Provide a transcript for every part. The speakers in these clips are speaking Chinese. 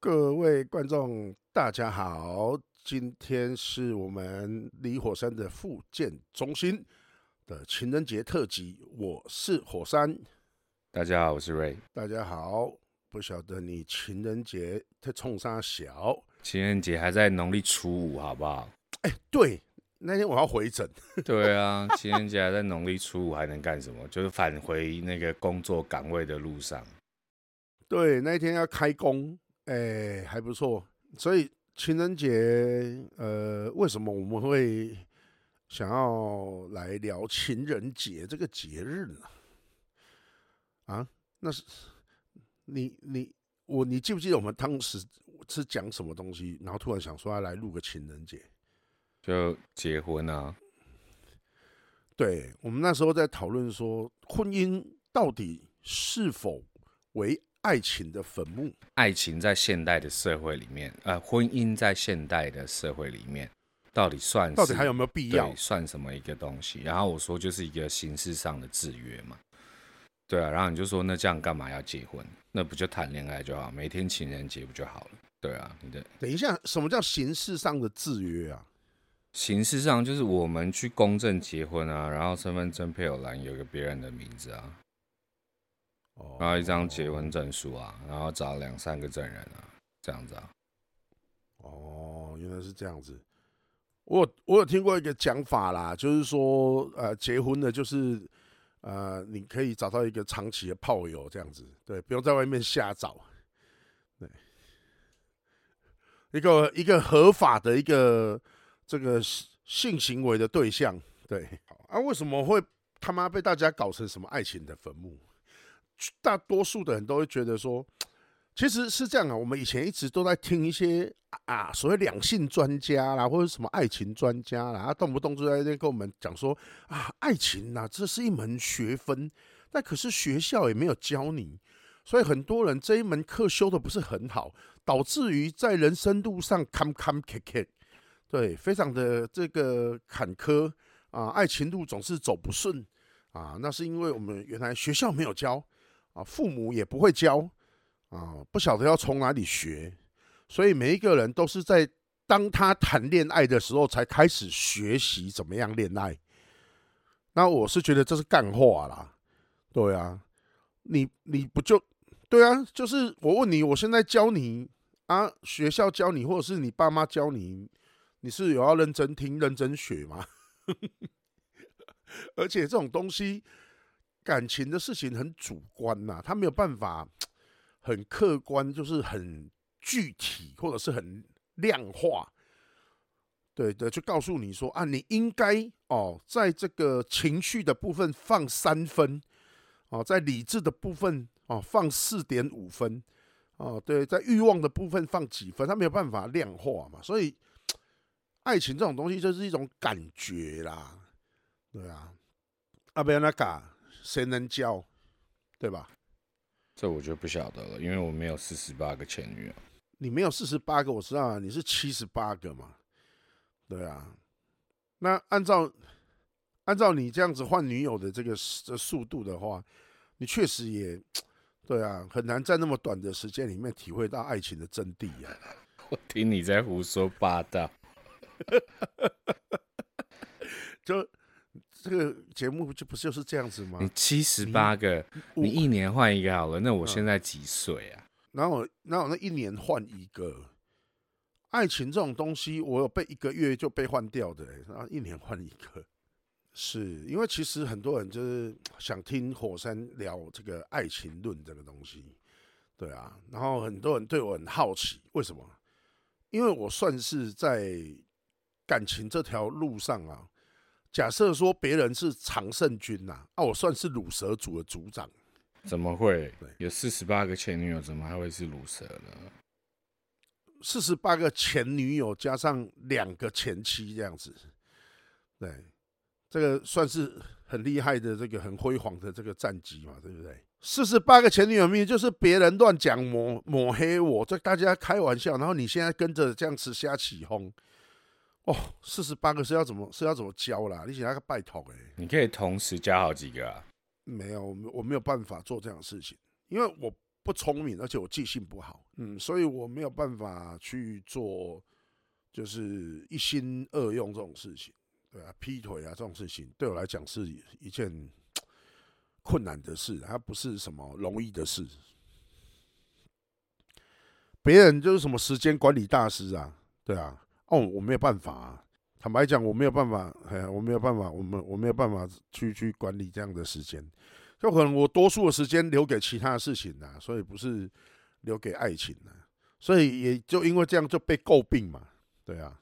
各位观众，大家好！今天是我们离火山的复健中心的情人节特辑。我是火山，大家好，我是瑞。大家好，不晓得你情人节在冲啥小？情人节还在农历初五，好不好？哎、欸，对，那天我要回诊。对啊，情人节还在农历初五，还能干什么？就是返回那个工作岗位的路上。对，那一天要开工。哎、欸，还不错。所以情人节，呃，为什么我们会想要来聊情人节这个节日呢？啊，那是你你我，你记不记得我们当时是讲什么东西？然后突然想说要来录个情人节，就结婚啊。对，我们那时候在讨论说，婚姻到底是否为爱情的坟墓，爱情在现代的社会里面，呃，婚姻在现代的社会里面，到底算到底还有没有必要？算什么一个东西？然后我说就是一个形式上的制约嘛，对啊，然后你就说那这样干嘛要结婚？那不就谈恋爱就好，每天情人节不就好了？对啊，你的等一下，什么叫形式上的制约啊？形式上就是我们去公证结婚啊，然后身份证配偶栏有个别人的名字啊。然后一张结婚证书啊，然后找两三个证人啊，这样子啊。哦，原来是这样子。我有我有听过一个讲法啦，就是说，呃，结婚的就是，呃，你可以找到一个长期的炮友这样子，对，不用在外面瞎找。对，一个一个合法的一个这个性行为的对象，对。啊，为什么会他妈被大家搞成什么爱情的坟墓？大多数的人都会觉得说，其实是这样啊。我们以前一直都在听一些啊，所谓两性专家啦，或者什么爱情专家啦，他动不动就在那边跟我们讲说啊，爱情呐，这是一门学分。那可是学校也没有教你，所以很多人这一门课修的不是很好，导致于在人生路上坎坎坷坷，对，非常的这个坎坷啊，爱情路总是走不顺啊。那是因为我们原来学校没有教。啊，父母也不会教，啊，不晓得要从哪里学，所以每一个人都是在当他谈恋爱的时候才开始学习怎么样恋爱。那我是觉得这是干话啦，对啊，你你不就对啊？就是我问你，我现在教你啊，学校教你，或者是你爸妈教你，你是有要认真听、认真学吗？而且这种东西。感情的事情很主观呐，他没有办法很客观，就是很具体或者是很量化，对的，就告诉你说啊，你应该哦，在这个情绪的部分放三分，哦，在理智的部分哦放四点五分，哦，对，在欲望的部分放几分，他没有办法量化嘛，所以爱情这种东西就是一种感觉啦，对啊，阿贝那嘎。谁能教，对吧？这我就不晓得了，因为我没有四十八个前女友。你没有四十八个，我知道啊，你是七十八个嘛？对啊。那按照按照你这样子换女友的这个这速度的话，你确实也对啊，很难在那么短的时间里面体会到爱情的真谛啊。我听你在胡说八道，就。这个节目就不是就是这样子吗？你七十八个，你，你一年换一个好了。那我现在几岁啊？然后，然后那一年换一个。爱情这种东西，我有被一个月就被换掉的，然后一年换一个。是因为其实很多人就是想听火山聊这个爱情论这个东西，对啊。然后很多人对我很好奇，为什么？因为我算是在感情这条路上啊。假设说别人是常胜军呐，啊，我算是乳蛇组的组长，怎么会？有四十八个前女友，怎么还会是乳蛇呢？四十八个前女友加上两个前妻这样子，对，这个算是很厉害的，这个很辉煌的这个战绩嘛，对不对？四十八个前女友命就是别人乱讲抹抹黑我，这大家开玩笑，然后你现在跟着这样子瞎起哄。哦，四十八个是要怎么是要怎么教啦？你想那个拜托哎，你可以同时教好几个啊？没有，我没有办法做这样的事情，因为我不聪明，而且我记性不好，嗯，所以我没有办法去做，就是一心二用这种事情，对啊，劈腿啊这种事情，对我来讲是一件困难的事，它不是什么容易的事。别人就是什么时间管理大师啊，对啊，哦，我没有办法啊，坦白讲，我没有办法，哎呀，我没有办法，我们我没有办法去去管理这样的时间。就可能我多数的时间留给其他的事情啊，所以不是留给爱情啊，所以也就因为这样就被诟病嘛，对啊。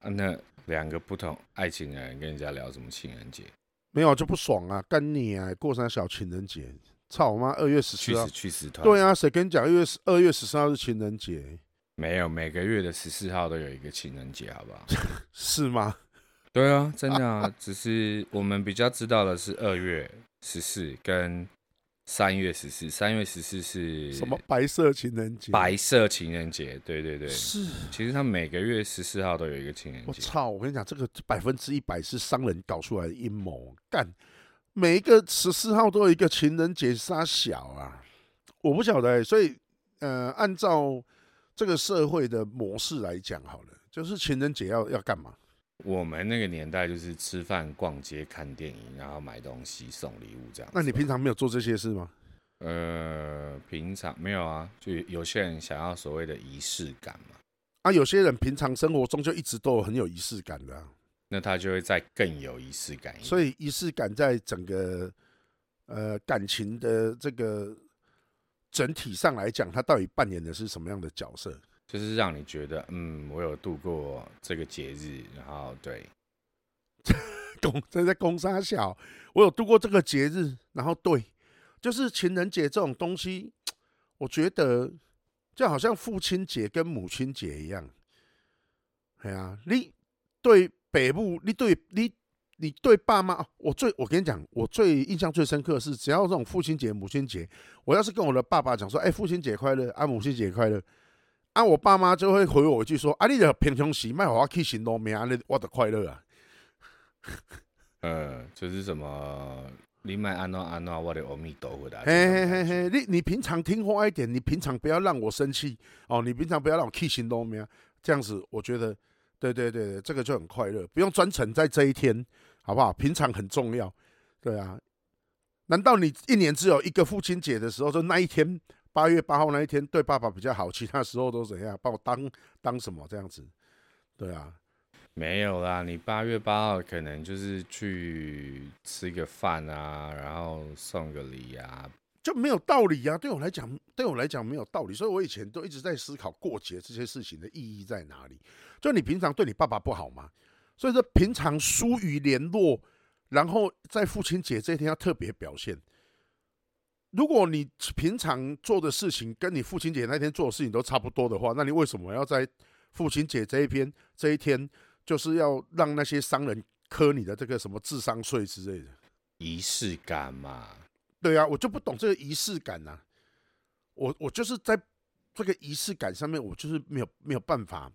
啊，那两个不同爱情的人跟人家聊什么情人节？没有就不爽啊，干你啊，过啥小情人节？操我妈！二月十四号去死团。对啊，谁跟你讲二月二月十三号是情人节？没有，每个月的十四号都有一个情人节，好不好？是吗？对啊，真的啊，只是我们比较知道的是二月。十四跟三月十四，三月十四是什么？白色情人节。白色情人节，对对对，是。其实他每个月十四号都有一个情人节。我操！我跟你讲，这个百分之一百是商人搞出来的阴谋。干，每一个十四号都有一个情人节，杀小啊！我不晓得、欸，所以呃，按照这个社会的模式来讲，好了，就是情人节要要干嘛？我们那个年代就是吃饭、逛街、看电影，然后买东西、送礼物这样。那你平常没有做这些事吗？呃，平常没有啊，就有些人想要所谓的仪式感嘛。啊，有些人平常生活中就一直都有很有仪式感的啊，那他就会再更有仪式感。所以仪式感在整个呃感情的这个整体上来讲，他到底扮演的是什么样的角色？就是让你觉得，嗯，我有度过这个节日，然后对，公在在公三小，我有度过这个节日，然后对，就是情人节这种东西，我觉得就好像父亲节跟母亲节一样，哎呀，你对北部，你对你你对爸妈，我最我跟你讲，我最印象最深刻的是，只要这种父亲节、母亲节，我要是跟我的爸爸讲说，哎，父亲节快乐啊，母亲节快乐。啊，我爸妈就会回我一句说：“啊，你的平常时卖好我去行动命，你我的快乐啊。”呃，就是什么你买安诺安诺，我的阿弥陀佛的。嘿嘿嘿嘿，你你平常听话一点，你平常不要让我生气哦，你平常不要让我去行动命，这样子我觉得，对对对对，这个就很快乐，不用专程在这一天，好不好？平常很重要，对啊。难道你一年只有一个父亲节的时候，就那一天？八月八号那一天对爸爸比较好，其他时候都怎样？把我当当什么这样子？对啊，没有啦。你八月八号可能就是去吃个饭啊，然后送个礼啊，就没有道理啊。对我来讲，对我来讲没有道理。所以我以前都一直在思考过节这些事情的意义在哪里。就你平常对你爸爸不好吗？所以说平常疏于联络，然后在父亲节这一天要特别表现。如果你平常做的事情跟你父亲节那天做的事情都差不多的话，那你为什么要在父亲节这一天这一天，就是要让那些商人磕你的这个什么智商税之类的仪式感嘛？对啊，我就不懂这个仪式感呐。我我就是在这个仪式感上面，我就是没有没有办法，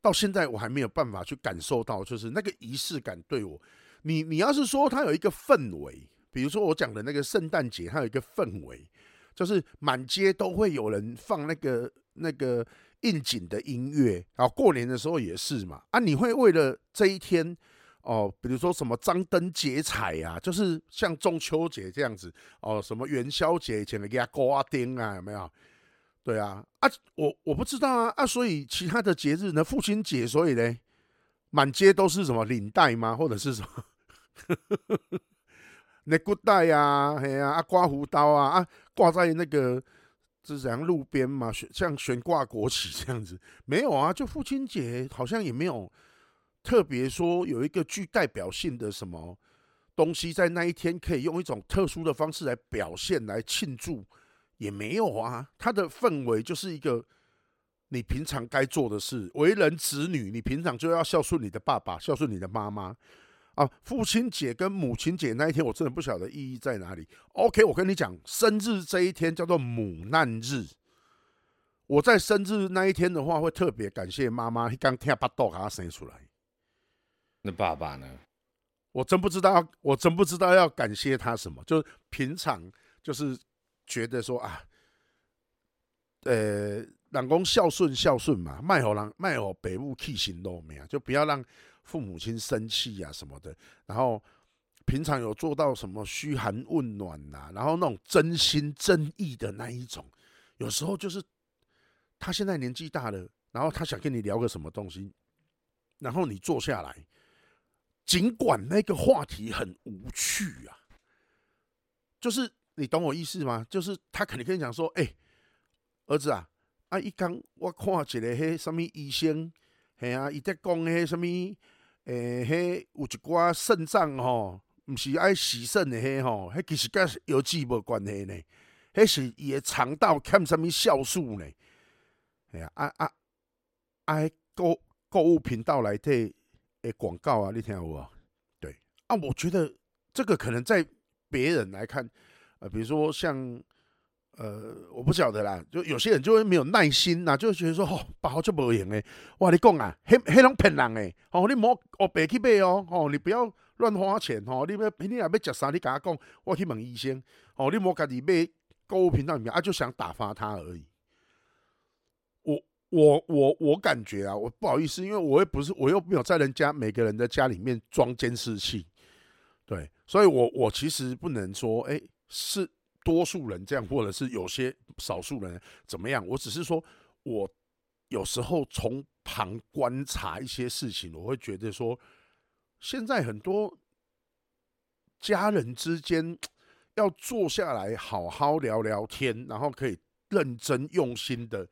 到现在我还没有办法去感受到，就是那个仪式感对我，你你要是说它有一个氛围。比如说我讲的那个圣诞节，它有一个氛围，就是满街都会有人放那个那个应景的音乐，然后过年的时候也是嘛。啊，你会为了这一天哦，比如说什么张灯结彩呀，就是像中秋节这样子哦，什么元宵节以前的压瓜钉啊，有没有？对啊，啊，我我不知道啊，啊，所以其他的节日呢，父亲节，所以呢，满街都是什么领带吗？或者是什么？那古代呀，嘿呀，啊，刮胡刀啊，啊，挂在那个是怎样路边嘛，悬像悬挂国旗这样子，没有啊，就父亲节好像也没有特别说有一个具代表性的什么东西在那一天可以用一种特殊的方式来表现来庆祝，也没有啊，他的氛围就是一个你平常该做的事，为人子女，你平常就要孝顺你的爸爸，孝顺你的妈妈。啊，父亲节跟母亲节那一天，我真的不晓得意义在哪里。OK，我跟你讲，生日这一天叫做母难日。我在生日那一天的话，会特别感谢妈妈刚听巴豆给他生出来。那爸爸呢？我真不知道，我真不知道要感谢他什么。就是平常就是觉得说啊，呃，人讲孝顺孝顺嘛，卖好人卖好北部气行都没有，就不要让父母亲生气啊什么的。然后平常有做到什么嘘寒问暖呐、啊，然后那种真心真意的那一种，有时候就是他现在年纪大了，然后他想跟你聊个什么东西，然后你坐下来，尽管那个话题很无趣啊，就是你懂我意思吗？就是他肯定跟你讲说，哎、儿子啊，啊！伊刚我看一个迄什么医生，嘿啊，伊在讲迄什么，诶、欸，迄有一寡肾脏吼，毋是爱洗肾的迄吼，迄其实甲药剂无关系呢，迄是伊的肠道欠什么酵素呢？哎呀，啊啊啊！购购物频道来对诶广告啊，你听有无？对啊，我觉得这个可能在别人来看，呃，比如说像。呃，我不晓得啦，就有些人就会没有耐心呐，就觉得说，哦，包就无用诶，哇，你讲啊，迄迄拢骗人诶，哦，你莫哦白去买哦，哦，你不要乱花钱哦，你要你若要食啥，你甲我讲，我去问医生，哦，你莫家己买购物频道里面啊，就想打发他而已。我我我我感觉啊，我不好意思，因为我又不是，我又没有在人家每个人的家里面装监视器，对，所以我我其实不能说，哎，是。多数人这样，或者是有些少数人怎么样？我只是说，我有时候从旁观察一些事情，我会觉得说，现在很多家人之间要坐下来好好聊聊天，然后可以认真用心的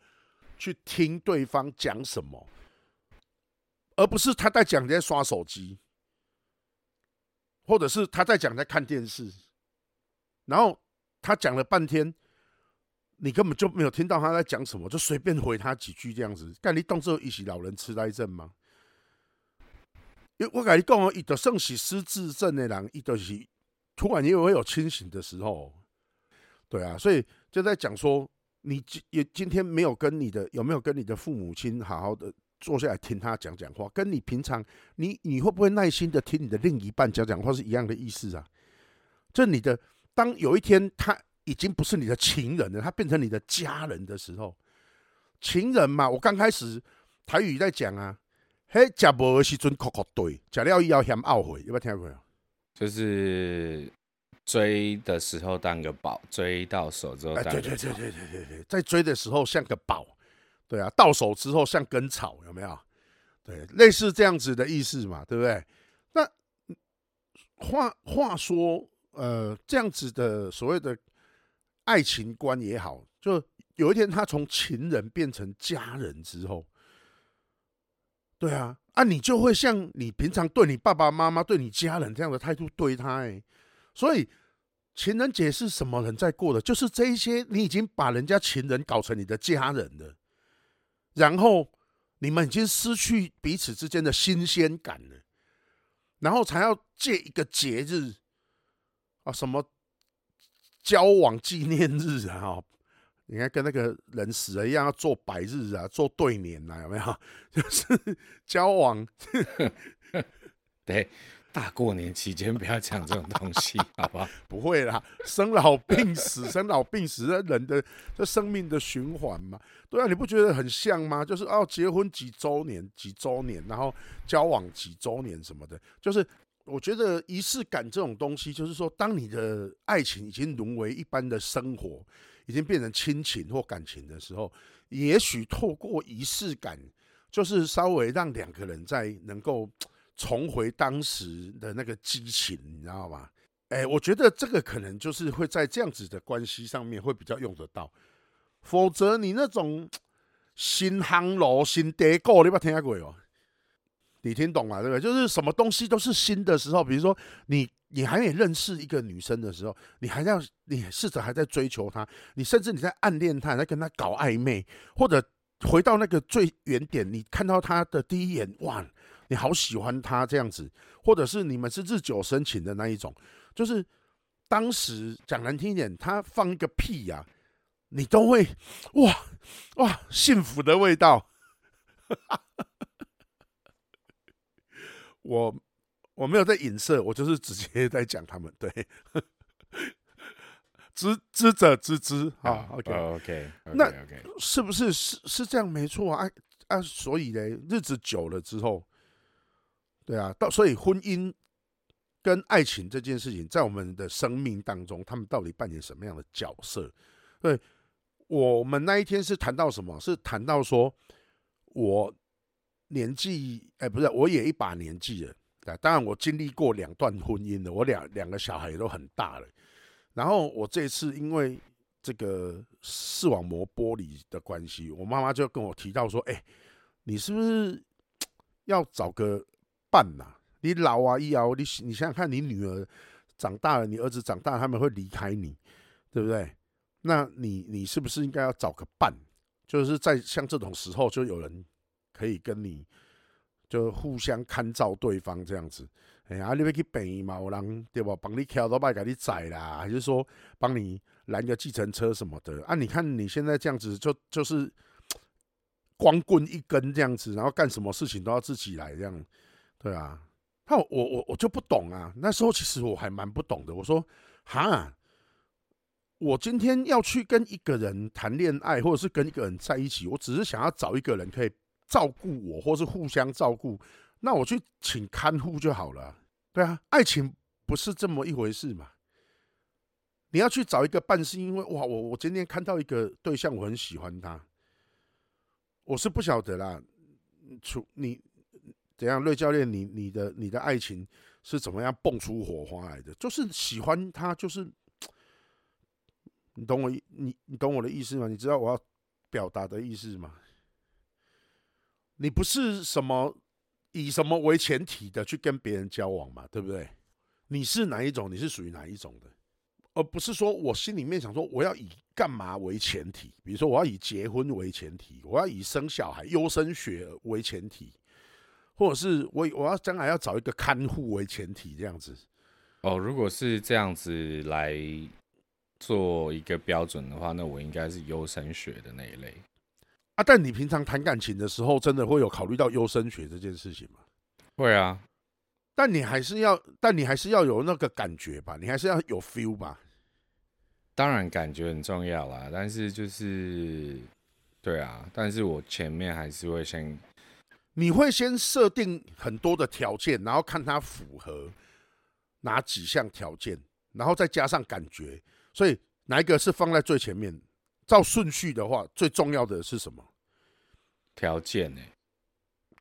去听对方讲什么，而不是他在讲在刷手机，或者是他在讲在看电视，然后。他讲了半天，你根本就没有听到他在讲什么，就随便回他几句这样子。干你当做一起老人痴呆症吗？因为我跟你讲哦，伊就算是失智症的人，伊都是突然也会有清醒的时候。对啊，所以就在讲说，你今也今天没有跟你的有没有跟你的父母亲好好的坐下来听他讲讲话，跟你平常你你会不会耐心的听你的另一半讲讲话是一样的意思啊？就你的。当有一天他已经不是你的情人了，他变成你的家人的时候，情人嘛，我刚开始台语在讲啊，嘿，食无的时阵哭哭对，食了以后嫌懊悔，有没有听过？就是追的时候当个宝，追到手之后当个，哎，对对对对对对对，在追的时候像个宝，对啊，到手之后像根草，有没有？对，类似这样子的意思嘛，对不对？那话话说。呃，这样子的所谓的爱情观也好，就有一天他从情人变成家人之后，对啊，啊，你就会像你平常对你爸爸妈妈、对你家人这样的态度对他，哎，所以情人节是什么人在过的？就是这一些，你已经把人家情人搞成你的家人了，然后你们已经失去彼此之间的新鲜感了，然后才要借一个节日。啊，什么交往纪念日啊？你看跟那个人死了一样，要做百日啊，做对联啊，有没有？就是交往，对，大过年期间不要讲这种东西，好不好？不会啦，生老病死，生老病死，人的这生命的循环嘛。对啊，你不觉得很像吗？就是哦，结婚几周年，几周年，然后交往几周年什么的，就是。我觉得仪式感这种东西，就是说，当你的爱情已经沦为一般的生活，已经变成亲情或感情的时候，也许透过仪式感，就是稍微让两个人在能够重回当时的那个激情，你知道吗？哎，我觉得这个可能就是会在这样子的关系上面会比较用得到，否则你那种 新夯楼、新地沟，你有没有听过哦？你听懂了对不对？就是什么东西都是新的时候，比如说你你还没认识一个女生的时候，你还要你试着还在追求她，你甚至你在暗恋她，在跟她搞暧昧，或者回到那个最原点，你看到她的第一眼，哇，你好喜欢她这样子，或者是你们是日久生情的那一种，就是当时讲难听一点，她放一个屁呀、你都会哇哇幸福的味道。我我没有在影射，我就是直接在讲他们。对，知知者知之啊。OK OK，那是不是是是这样？没错啊啊！所以呢，日子久了之后，对啊，到所以婚姻跟爱情这件事情，在我们的生命当中，他们到底扮演什么样的角色？对，我们那一天是谈到什么？是谈到说，我年纪哎，不是，我也一把年纪了。当然，我经历过两段婚姻了，我两两个小孩也都很大了。然后我这次因为这个视网膜剥离的关系，我妈妈就跟我提到说：“哎，你是不是要找个伴呐？你老啊，一熬，你你想想看，你女儿长大了，你儿子长大，他们会离开你，对不对？那你你是不是应该要找个伴？就是在像这种时候，就有人可以跟你。”就互相看照对方这样子，哎呀，你要去病嘛，有人对吧？帮你挑都拜给你载啦，还是说帮你拦个计程车什么的啊？你看你现在这样子就，就就是光棍一根这样子，然后干什么事情都要自己来这样，对啊。那我我我就不懂啊。那时候其实我还蛮不懂的。我说哈，我今天要去跟一个人谈恋爱，或者是跟一个人在一起，我只是想要找一个人可以。照顾我，或是互相照顾，那我去请看护就好了。对啊，爱情不是这么一回事嘛。你要去找一个伴，是因为哇，我我今天看到一个对象，我很喜欢他。我是不晓得啦，出你怎样，瑞教练，你你的你的爱情是怎么样蹦出火花来的？就是喜欢他，就是你懂我意你你懂我的意思吗？你知道我要表达的意思吗？你不是什么以什么为前提的去跟别人交往嘛，对不对？你是哪一种？你是属于哪一种的？而不是说我心里面想说我要以干嘛为前提，比如说我要以结婚为前提，我要以生小孩、优生学为前提，或者是我我要将来要找一个看护为前提这样子。哦，如果是这样子来做一个标准的话，那我应该是优生学的那一类。啊！但你平常谈感情的时候，真的会有考虑到优生学这件事情吗？会啊，但你还是要，但你还是要有那个感觉吧，你还是要有 feel 吧。当然，感觉很重要啦，但是就是，对啊，但是我前面还是会先，你会先设定很多的条件，然后看它符合哪几项条件，然后再加上感觉，所以哪一个是放在最前面？照顺序的话，最重要的是什么？条件呢？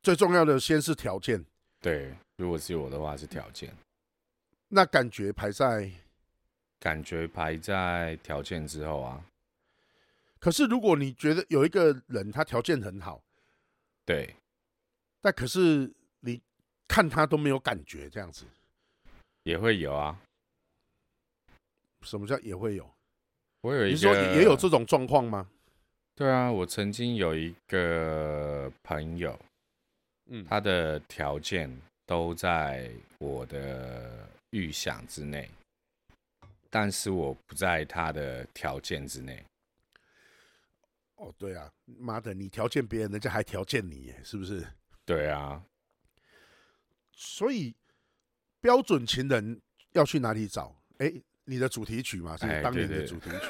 最重要的先是条件。对，如果是我的话是条件。那感觉排在？感觉排在条件之后啊。可是如果你觉得有一个人他条件很好，对，但可是你看他都没有感觉，这样子也会有啊。什么叫也会有？我有一个，你说也有这种状况吗？对啊，我曾经有一个朋友，嗯，他的条件都在我的预想之内，但是我不在他的条件之内。哦，对啊，妈的，你条件别人，人家还条件你耶，是不是？对啊，所以标准情人要去哪里找？哎。你的主题曲嘛，是当年的主题曲。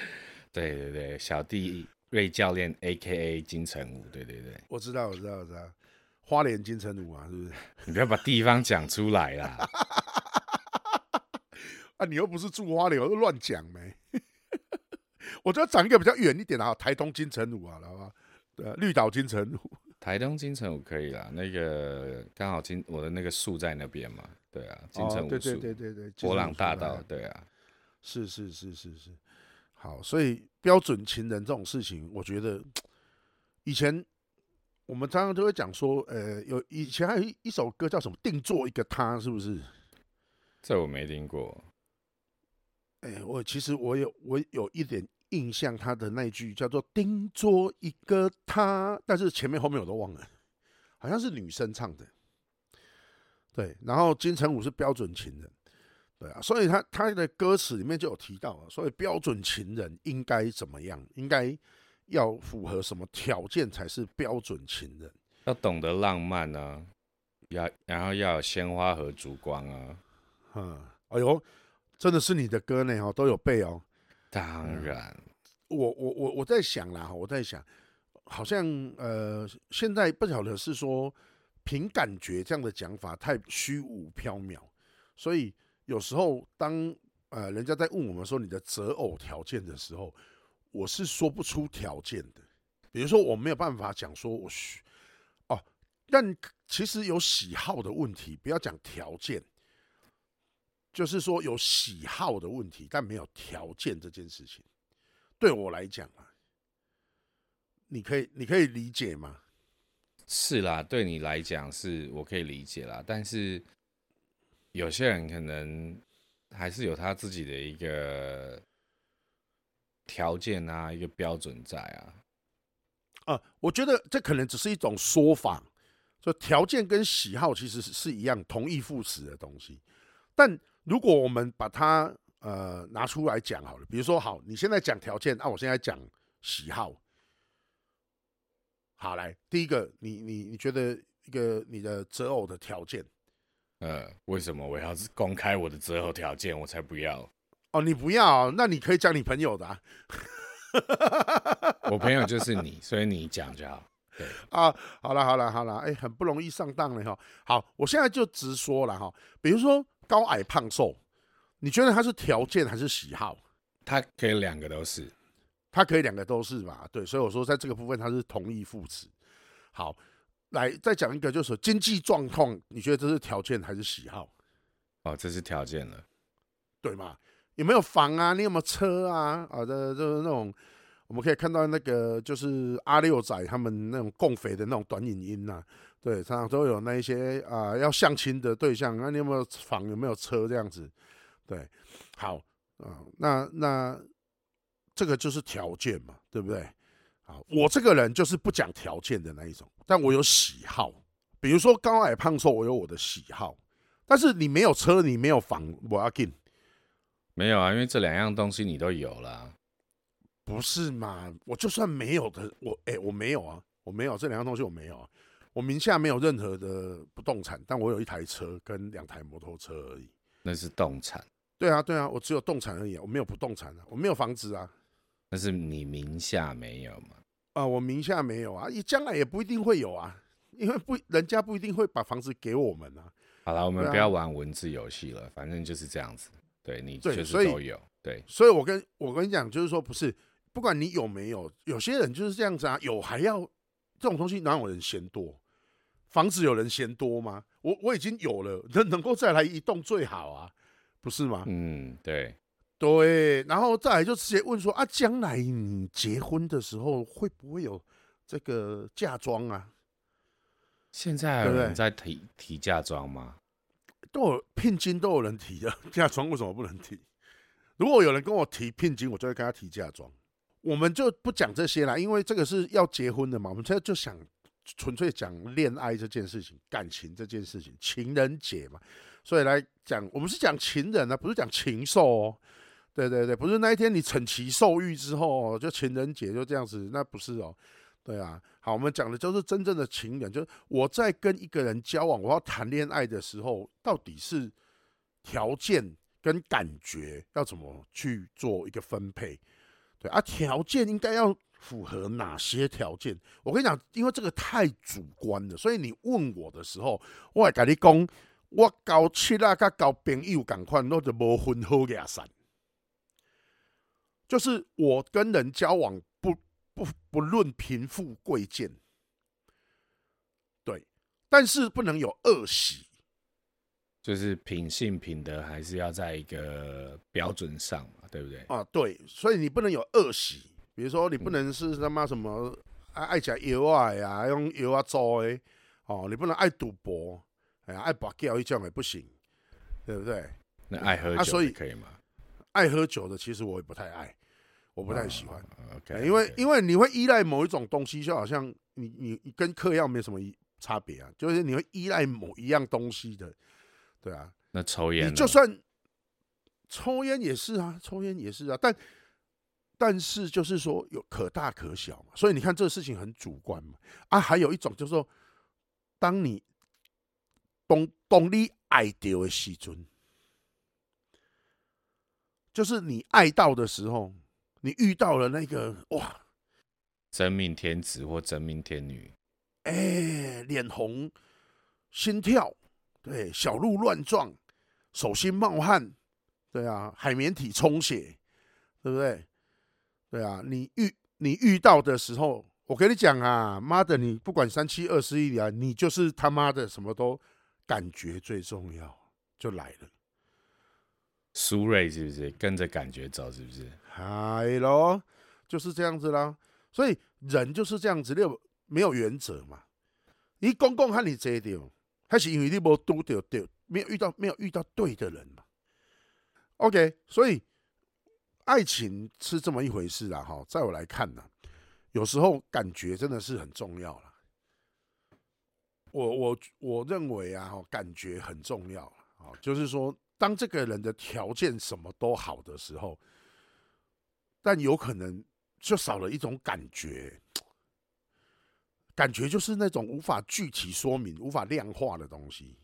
对对对，小弟瑞教练 A.K.A 金城武，对对对，我知道，我知道，我知道，花莲金城武啊，是不是？你不要把地方讲出来啦！啊，你又不是住花莲，我就乱讲没。我觉得讲一个比较远一点的哈，台东金城武啊，好吧？对，绿岛金城武。台东金城武可以啦，那个刚好金我的那个树在那边嘛。对啊，金城武树，对对对对对，博朗大道，对啊，是是是是是，好，所以标准情人这种事情，我觉得以前我们常常都会讲说，呃，有以前还有一一首歌叫什么“定做一个他”，是不是？这我没听过。哎，我其实我有我有一点印象，他的那句叫做“定做一个他”，但是前面后面我都忘了，好像是女生唱的。对，然后金城武是标准情人，对啊，所以他他的歌词里面就有提到啊，所以标准情人应该怎么样？应该要符合什么条件才是标准情人？要懂得浪漫啊，要然后要有鲜花和烛光啊，嗯，哎呦，真的是你的歌呢哦，都有背哦。当然，我我我我在想啦，我在想，好像呃，现在不晓得是说凭感觉这样的讲法太虚无缥缈，所以有时候当呃人家在问我们说你的择偶条件的时候，我是说不出条件的。比如说我没有办法讲说我需哦，但其实有喜好的问题，不要讲条件。就是说有喜好的问题，但没有条件这件事情，对我来讲啊，你可以你可以理解吗？是啦，对你来讲是我可以理解啦，但是有些人可能还是有他自己的一个条件啊，一个标准在啊。啊，我觉得这可能只是一种说法，就条件跟喜好其实是一样同义副词的东西，但。如果我们把它呃拿出来讲好了，比如说好，你现在讲条件，那、我现在讲喜好。好，来第一个，你你你觉得一个你的择偶的条件？呃，为什么我要公开我的择偶条件？我才不要。哦，你不要，那你可以讲你朋友的、啊。我朋友就是你，所以你讲就好。对啊，好了好了好了，哎、欸，很不容易上当了哈。好，我现在就直说了哈，比如说。高矮胖瘦，你觉得他是条件还是喜好？他可以两个都是，它可以两个都是吧？对，所以我说在这个部分它是同义副词。好，来再讲一个，就是经济状况，你觉得这是条件还是喜好？哦，这是条件了，对嘛？有没有房啊？你有没有车啊？啊，这就是那种我们可以看到那个就是阿六仔他们那种共匪的那种短影音呐。对，常常都有那一些啊、呃，要相亲的对象，那、啊、你有没有房，有没有车这样子？对，好啊、呃，那那这个就是条件嘛，对不对？啊，我这个人就是不讲条件的那一种，但我有喜好，比如说高矮胖瘦，我有我的喜好。但是你没有车，你没有房，我要给。没有啊，因为这两样东西你都有了，不是嘛？我就算没有的，我哎、欸，我没有啊，我没有这两样东西，我没有啊。我名下没有任何的不动产，但我有一台车跟两台摩托车而已。那是动产。对啊，对啊，我只有动产而已啊，我没有不动产啊，我没有房子啊。那是你名下没有吗？啊，我名下没有啊，你将来也不一定会有啊，因为不，人家不一定会把房子给我们啊。好了，我们不要玩文字游戏了，反正就是这样子。对，你就是都有。对，所以我跟我跟你讲，就是说不是，不管你有没有，有些人就是这样子啊，有还要这种东西，哪有人嫌多？房子有人嫌多吗？我我已经有了，能能够再来一栋最好啊，不是吗？嗯，对对，然后再来就直接问说啊，将来你结婚的时候会不会有这个嫁妆啊？现在有人在提提嫁妆吗？都有聘金都有人提的，嫁妆为什么不能提？如果有人跟我提聘金，我就会跟他提嫁妆。我们就不讲这些了，因为这个是要结婚的嘛，我们现在就想。纯粹讲恋爱这件事情，感情这件事情，情人节嘛，所以来讲，我们是讲情人啊，不是讲禽兽哦。对对对，不是那一天你逞其兽欲之后，就情人节就这样子，那不是哦。对啊，好，我们讲的就是真正的情人，就是我在跟一个人交往，我要谈恋爱的时候，到底是条件跟感觉要怎么去做一个分配？对啊，条件应该要。符合哪些条件？我跟你讲，因为这个太主观了，所以你问我的时候，我会跟你讲，我交七啊，甲交朋友同款，我就无分好野散。就是我跟人交往不，不不不论贫富贵贱，对，但是不能有恶习，就是品性品德还是要在一个标准上嘛，对不对？啊，对，所以你不能有恶习。比如说，你不能是他妈什么爱爱吃药啊呀，用药啊做的哦，你不能爱赌博，哎呀，爱把教一这样也不行，对不对？那爱喝酒，所以可以吗？爱喝酒的其实我也不太爱，我不太喜欢。OK，因为因为你会依赖某一种东西，就好像你你你跟嗑药没什么差别啊，就是你会依赖某一样东西的，对啊。那抽烟，你就算抽烟也是啊，抽烟也是啊，但。但是就是说有可大可小嘛，所以你看这个事情很主观嘛。啊，还有一种就是说，当你懂懂你爱到的时阵，就是你爱到的时候，你遇到了那个哇，真命天子或真命天女，哎、欸，脸红，心跳，对，小鹿乱撞，手心冒汗，对啊，海绵体充血，对不对？对啊，你遇你遇到的时候，我跟你讲啊，妈的，你不管三七二十一啊，你就是他妈的什么都感觉最重要，就来了。苏瑞是不是跟着感觉走？是不是？嗨喽，就是这样子啦。所以人就是这样子，没有没有原则嘛。你公公和你这掉，还是因为你没拄到对，没有遇到没有遇到对的人嘛。OK，所以爱情是这么一回事啊。哈，在我来看呢，有时候感觉真的是很重要了。我我我认为啊，感觉很重要啊，就是说。当这个人的条件什么都好的时候，但有可能就少了一种感觉，感觉就是那种无法具体说明、无法量化的东西，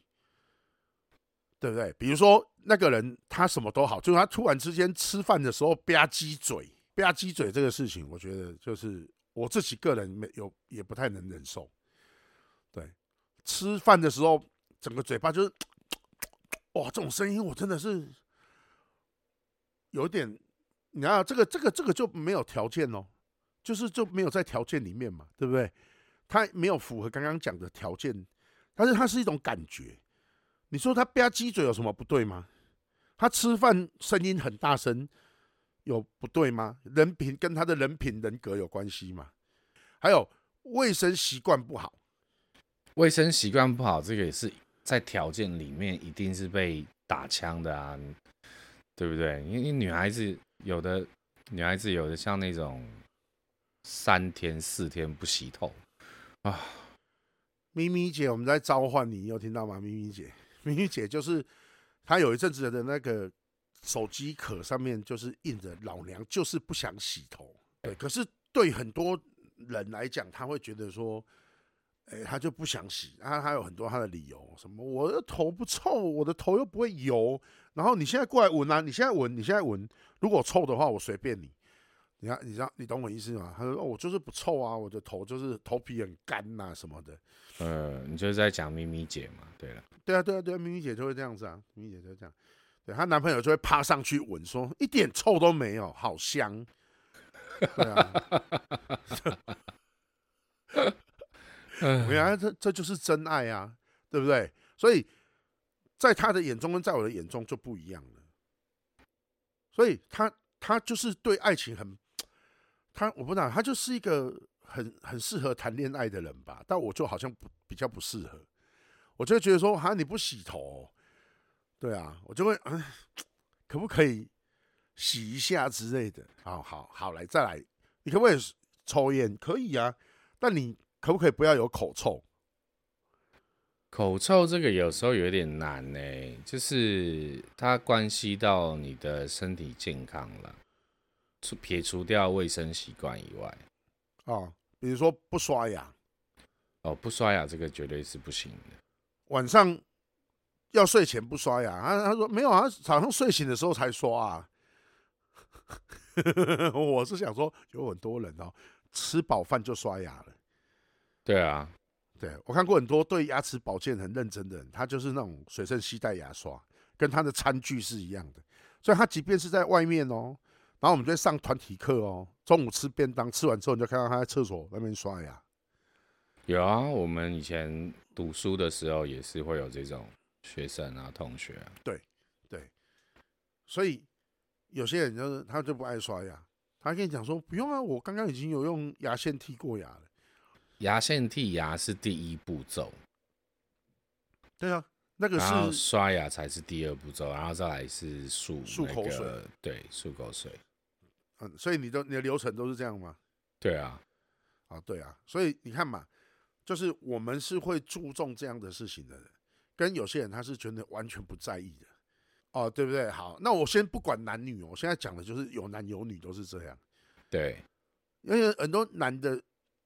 对不对？比如说那个人他什么都好，就他突然之间吃饭的时候吧唧嘴，吧唧嘴这个事情，我觉得就是我自己个人没有也不太能忍受。对，吃饭的时候整个嘴巴就是。哇，这种声音我真的是有点，你看这个这个这个就没有条件哦，就是就没有在条件里面嘛，对不对？他没有符合刚刚讲的条件，但是它是一种感觉。你说他吧唧嘴有什么不对吗？他吃饭声音很大声，有不对吗？人品跟他的人品人格有关系吗？还有卫生习惯不好，卫生习惯不好，这个也是。在条件里面一定是被打枪的啊，对不对？因为女孩子有的女孩子有的像那种三天四天不洗头啊。咪咪姐，我们在召唤你，你有听到吗？咪咪姐，咪咪姐就是她有一阵子的那个手机壳上面就是印着“老娘就是不想洗头”。对，可是对很多人来讲，他会觉得说。哎、欸，他就不想洗，他还有很多他的理由，什么我的头不臭，我的头又不会油，然后你现在过来闻啊，你现在闻，你现在闻，如果臭的话，我随便你，你看，你知道，你懂我意思吗？他说、哦、我就是不臭啊，我的头就是头皮很干呐、啊、什么的。呃，你就是在讲咪咪姐嘛？对了，对啊，对啊，对啊，咪咪姐就会这样子啊，咪咪姐就会这样，对，她男朋友就会趴上去闻，说一点臭都没有，好香。对啊。原来这这就是真爱啊，对不对？所以在他的眼中跟在我的眼中就不一样了。所以他他就是对爱情很，他我不知道，他就是一个很很适合谈恋爱的人吧。但我就好像不比较不适合，我就觉得说，好像你不洗头，对啊，我就会嗯，可不可以洗一下之类的？好好好，来再来，你可不可以抽烟？可以啊，但你。可不可以不要有口臭？口臭这个有时候有点难呢，就是它关系到你的身体健康了。除撇除掉卫生习惯以外，哦，比如说不刷牙，哦，不刷牙这个绝对是不行的。晚上要睡前不刷牙，他他说没有啊，早上睡醒的时候才刷啊。我是想说，有很多人哦，吃饱饭就刷牙了。对啊，对，我看过很多对牙齿保健很认真的人，他就是那种随身携带牙刷，跟他的餐具是一样的。所以他即便是在外面哦，然后我们在上团体课哦，中午吃便当，吃完之后你就看到他在厕所那边刷牙。有啊，我们以前读书的时候也是会有这种学生啊、同学啊。对对，所以有些人就是他就不爱刷牙，他跟你讲说不用啊，我刚刚已经有用牙线剔过牙了。牙线剔牙是第一步骤，对啊，那个是刷牙才是第二步骤，然后再来是漱漱口水，对，漱口水。嗯，所以你的你的流程都是这样吗？对啊，啊，对啊，所以你看嘛，就是我们是会注重这样的事情的人，跟有些人他是觉得完全不在意的，哦，对不对？好，那我先不管男女，我现在讲的就是有男有女都是这样，对，因为很多男的。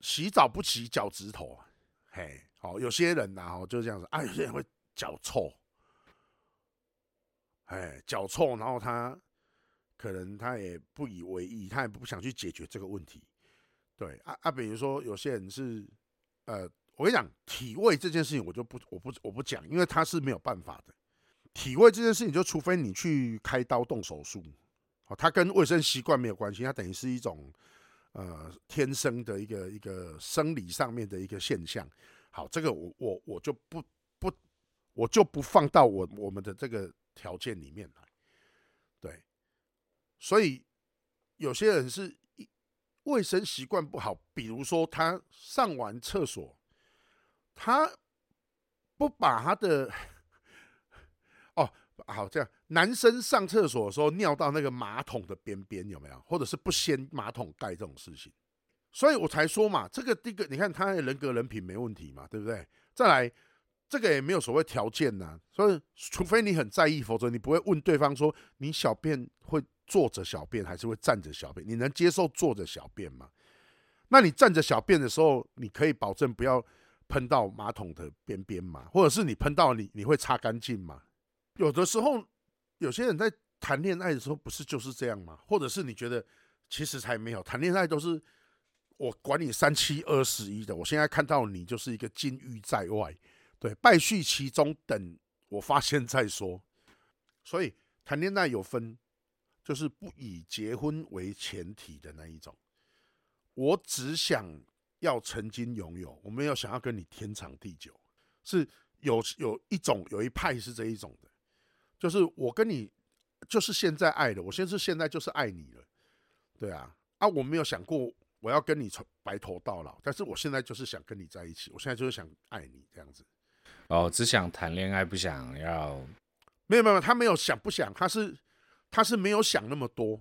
洗澡不洗脚趾头啊，嘿，好，有些人呐，哦，就是这样子啊，有些人会脚臭，哎，脚臭，然后他可能他也不以为意，他也不想去解决这个问题。对啊啊，比如说有些人是，呃，我跟你讲，体味这件事情，我就不，我不，我不讲，因为他是没有办法的。体味这件事情，就除非你去开刀动手术，哦，它跟卫生习惯没有关系，它等于是一种，呃，天生的一个一个生理上面的一个现象。好，这个我我我就不不，我就不放到我我们的这个条件里面来。对，所以有些人是。卫生习惯不好，比如说他上完厕所，他不把他的 哦，好这样，男生上厕所的时候尿到那个马桶的边边有没有？或者是不掀马桶盖这种事情，所以我才说嘛，这个第一个，你看他的人格人品没问题嘛，对不对？再来，这个也没有所谓条件呐，所以除非你很在意，否则你不会问对方说你小便会。坐着小便还是会站着小便？你能接受坐着小便吗？那你站着小便的时候，你可以保证不要喷到马桶的边边吗？或者是你喷到你你会擦干净吗？有的时候，有些人在谈恋爱的时候不是就是这样吗？或者是你觉得其实才没有谈恋爱都是我管你三七二十一的，我现在看到你就是一个金玉在外，对，败絮其中，等我发现再说。所以谈恋爱有分。就是不以结婚为前提的那一种，我只想要曾经拥有，我没有想要跟你天长地久。是有有一种有一派是这一种的，就是我跟你就是现在爱的，我现在是现在就是爱你了，对啊啊，我没有想过我要跟你从白头到老，但是我现在就是想跟你在一起，我现在就是想爱你这样子。哦，只想谈恋爱，不想要，没有没有，他没有想不想，他是。他是没有想那么多，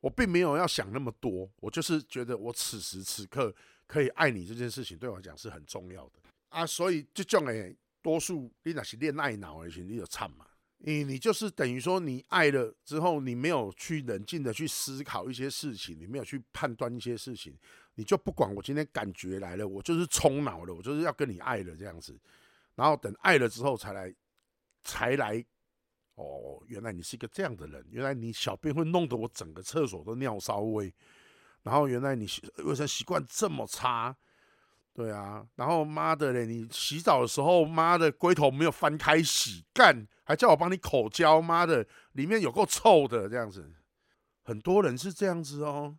我并没有要想那么多，我就是觉得我此时此刻可以爱你这件事情对我来讲是很重要的啊，所以这种诶，多数你那是恋爱脑而且你就惨嘛，你你就是等于说你爱了之后，你没有去冷静的去思考一些事情，你没有去判断一些事情，你就不管我今天感觉来了，我就是冲脑了，我就是要跟你爱了这样子，然后等爱了之后才来才来。哦，原来你是一个这样的人，原来你小便会弄得我整个厕所都尿骚味，然后原来你卫生习惯这么差，对啊，然后妈的嘞，你洗澡的时候妈的龟头没有翻开洗干，还叫我帮你口交，妈的里面有够臭的这样子，很多人是这样子哦，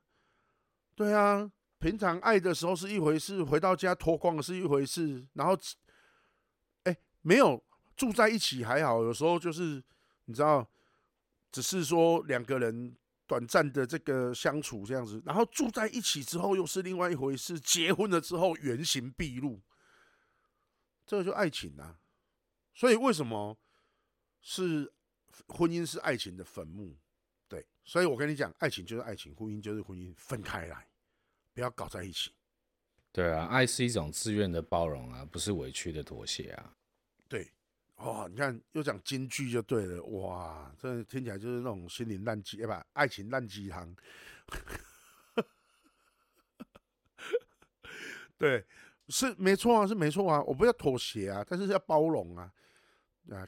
对啊，平常爱的时候是一回事，回到家脱光了是一回事，然后，哎，没有住在一起还好，有时候就是。你知道，只是说两个人短暂的这个相处这样子，然后住在一起之后又是另外一回事。结婚了之后原形毕露，这个就爱情啊。所以为什么是婚姻是爱情的坟墓？对，所以我跟你讲，爱情就是爱情，婚姻就是婚姻，分开来，不要搞在一起。对啊，爱是一种自愿的包容啊，不是委屈的妥协啊。对。哦，你看又讲金句就对了，哇，这听起来就是那种心灵烂鸡，哎不，爱情烂鸡汤。对，是没错啊，是没错啊，我不要妥协啊，但是要包容啊，啊，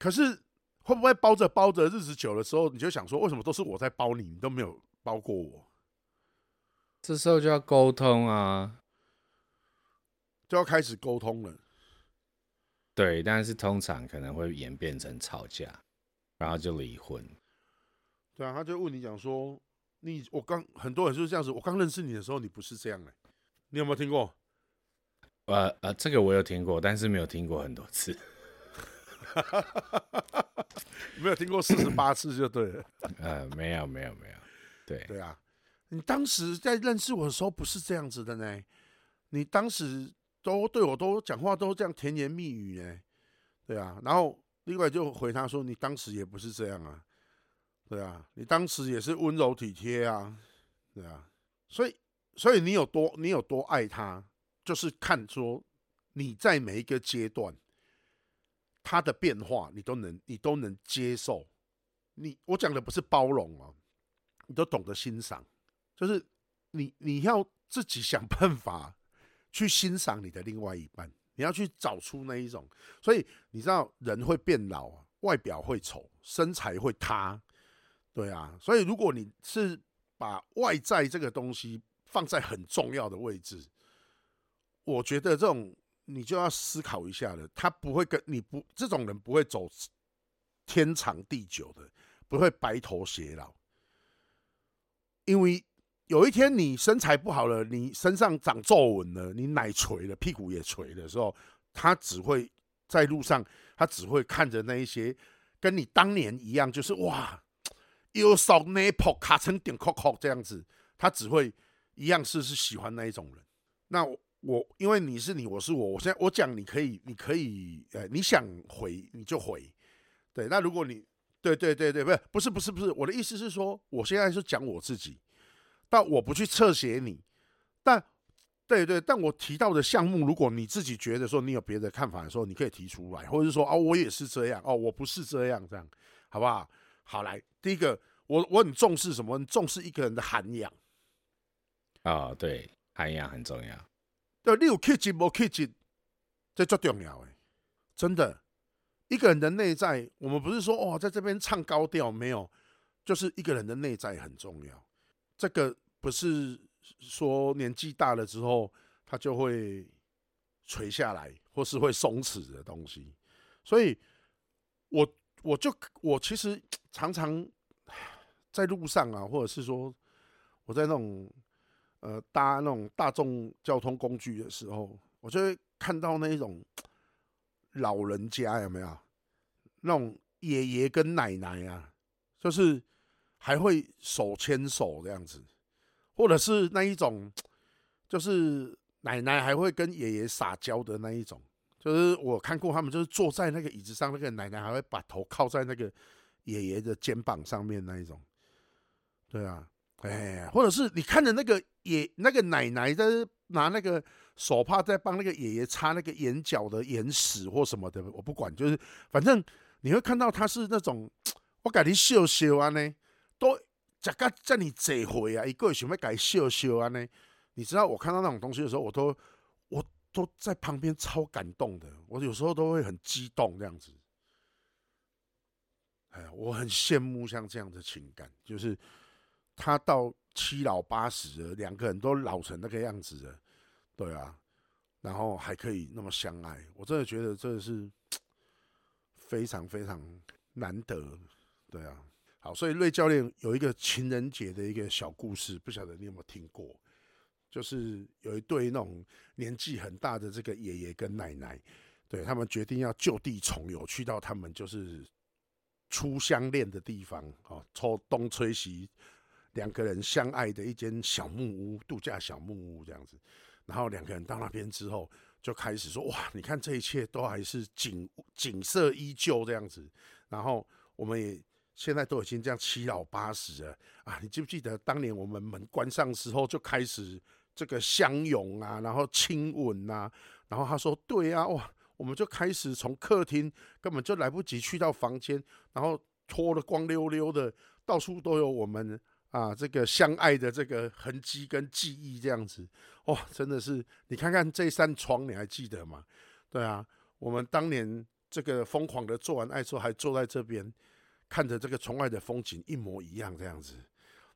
可是会不会包着包着，日子久的时候，你就想说，为什么都是我在包你，你都没有包过我？这时候就要沟通啊，就要开始沟通了。对，但是通常可能会演变成吵架，然后就离婚。对啊，他就问你讲说，你我刚很多人就是这样子，我刚认识你的时候，你不是这样哎、欸，你有没有听过？呃呃，这个我有听过，但是没有听过很多次，没有听过四十八次就对了。呃，没有没有没有，对。对啊，你当时在认识我的时候不是这样子的呢，你当时。都对我都讲话都这样甜言蜜语呢，对啊，然后另外就回他说：“你当时也不是这样啊，对啊，你当时也是温柔体贴啊，对啊，所以所以你有多你有多爱他，就是看说你在每一个阶段他的变化，你都能你都能接受。你我讲的不是包容哦，你都懂得欣赏，就是你你要自己想办法。”去欣赏你的另外一半，你要去找出那一种，所以你知道人会变老，外表会丑，身材会塌，对啊，所以如果你是把外在这个东西放在很重要的位置，我觉得这种你就要思考一下了。他不会跟你不这种人不会走天长地久的，不会白头偕老，因为有一天你身材不好了，你身上长皱纹了，你奶垂了，屁股也垂的时候，他只会在路上，他只会看着那一些跟你当年一样，就是哇，又少那破卡成点扣扣这样子，他只会一样是是喜欢那一种人。那我因为你是你，我是我，我现在我讲你可以，你可以，呃，你想回你就回。对，那如果你对对对对，不是不是不是不是，我的意思是说，我现在是讲我自己，但我不去侧写你，但对对，但我提到的项目，如果你自己觉得说你有别的看法的时候，你可以提出来，或者是说哦，我也是这样，哦，我不是这样，这样好不好？好，来，第一个，我我很重视什么？很重视一个人的涵养啊、哦，对，涵养很重要。对，你有气质没气质，这最重要哎，真的。一个人的内在，我们不是说哦，在这边唱高调，没有，就是一个人的内在很重要。这个不是说年纪大了之后他就会垂下来，或是会松弛的东西。所以，我我就我其实常常在路上啊，或者是说我在那种呃搭那种大众交通工具的时候，我就会看到那一种。老人家有没有那种爷爷跟奶奶啊？就是还会手牵手这样子，或者是那一种，就是奶奶还会跟爷爷撒娇的那一种。就是我看过他们，就是坐在那个椅子上，那个奶奶还会把头靠在那个爷爷的肩膀上面那一种。对啊，哎，或者是你看着那个爷那个奶奶在拿那个。手帕在帮那个爷爷擦那个眼角的眼屎或什么的，我不管，就是反正你会看到他是那种，我改你秀秀啊呢，都这个叫你这回啊，一个月想要给秀秀啊呢，你知道我看到那种东西的时候，我都我都在旁边超感动的，我有时候都会很激动这样子，哎，我很羡慕像这样的情感，就是他到七老八十了，两个人都老成那个样子了。对啊，然后还可以那么相爱，我真的觉得这是非常非常难得。对啊，好，所以瑞教练有一个情人节的一个小故事，不晓得你有没有听过？就是有一对那种年纪很大的这个爷爷跟奶奶，对，他们决定要就地重游，去到他们就是初相恋的地方啊，抽东吹西，两个人相爱的一间小木屋，度假小木屋这样子。然后两个人到那边之后，就开始说：“哇，你看这一切都还是景景色依旧这样子。”然后我们也现在都已经这样七老八十了啊！你记不记得当年我们门关上时候就开始这个相拥啊，然后亲吻啊？然后他说：“对啊，哇！”我们就开始从客厅根本就来不及去到房间，然后脱得光溜溜的，到处都有我们。啊，这个相爱的这个痕迹跟记忆这样子，哇、哦，真的是你看看这扇窗，你还记得吗？对啊，我们当年这个疯狂的做完爱之后，还坐在这边看着这个窗外的风景一模一样这样子。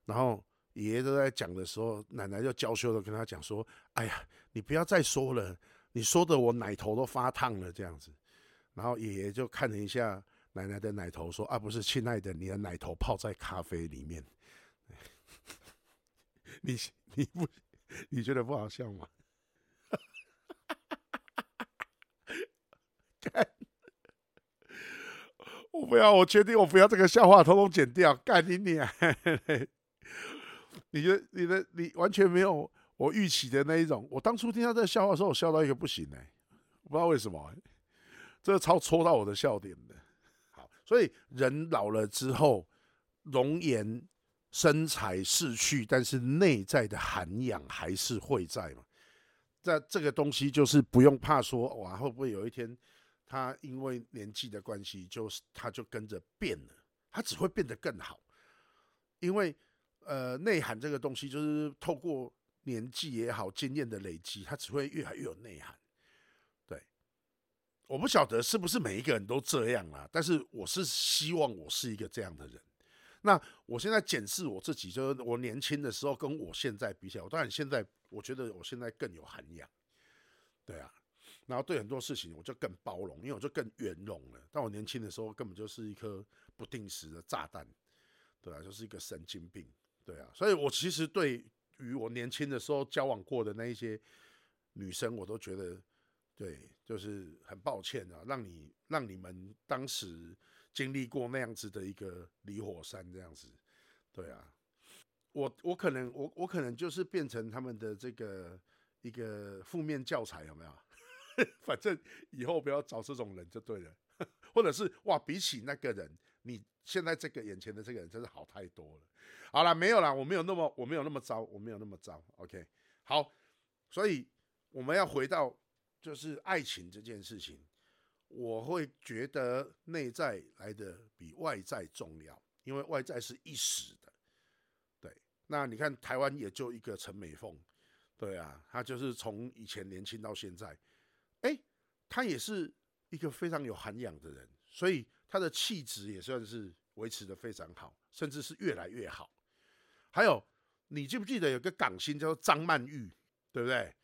然后爷爷都在讲的时候，奶奶就娇羞的跟他讲说：“哎呀，你不要再说了，你说的我奶头都发烫了这样子。”然后爷爷就看了一下奶奶的奶头，说：“啊，不是，亲爱的，你的奶头泡在咖啡里面。”你 你不你觉得不好笑吗？干！我不要，我决定我不要这个笑话，统统剪掉。干你你啊！你觉得你的你完全没有我预期的那一种。我当初听到这个笑话的时候，我笑到一个不行哎、欸，我不知道为什么，这个超戳到我的笑点的。好，所以人老了之后，容颜。身材逝去，但是内在的涵养还是会在嘛？这这个东西就是不用怕说哇，会不会有一天他因为年纪的关系，就是他就跟着变了，他只会变得更好。因为呃，内涵这个东西就是透过年纪也好，经验的累积，他只会越来越有内涵。对，我不晓得是不是每一个人都这样啦，但是我是希望我是一个这样的人。那我现在检视我自己，就是我年轻的时候跟我现在比起来，我当然现在我觉得我现在更有涵养，对啊，然后对很多事情我就更包容，因为我就更圆融了。但我年轻的时候根本就是一颗不定时的炸弹，对啊，就是一个神经病，对啊，所以我其实对于我年轻的时候交往过的那一些女生，我都觉得，对，就是很抱歉啊，让你让你们当时。经历过那样子的一个离火山这样子，对啊，我我可能我我可能就是变成他们的这个一个负面教材有没有？反正以后不要找这种人就对了，或者是哇，比起那个人，你现在这个眼前的这个人真是好太多了。好了，没有啦，我没有那么我没有那么糟，我没有那么糟。OK，好，所以我们要回到就是爱情这件事情。我会觉得内在来的比外在重要，因为外在是一时的。对，那你看台湾也就一个陈美凤，对啊，她就是从以前年轻到现在，哎，她也是一个非常有涵养的人，所以她的气质也算是维持得非常好，甚至是越来越好。还有，你记不记得有个港星叫做张曼玉，对不对？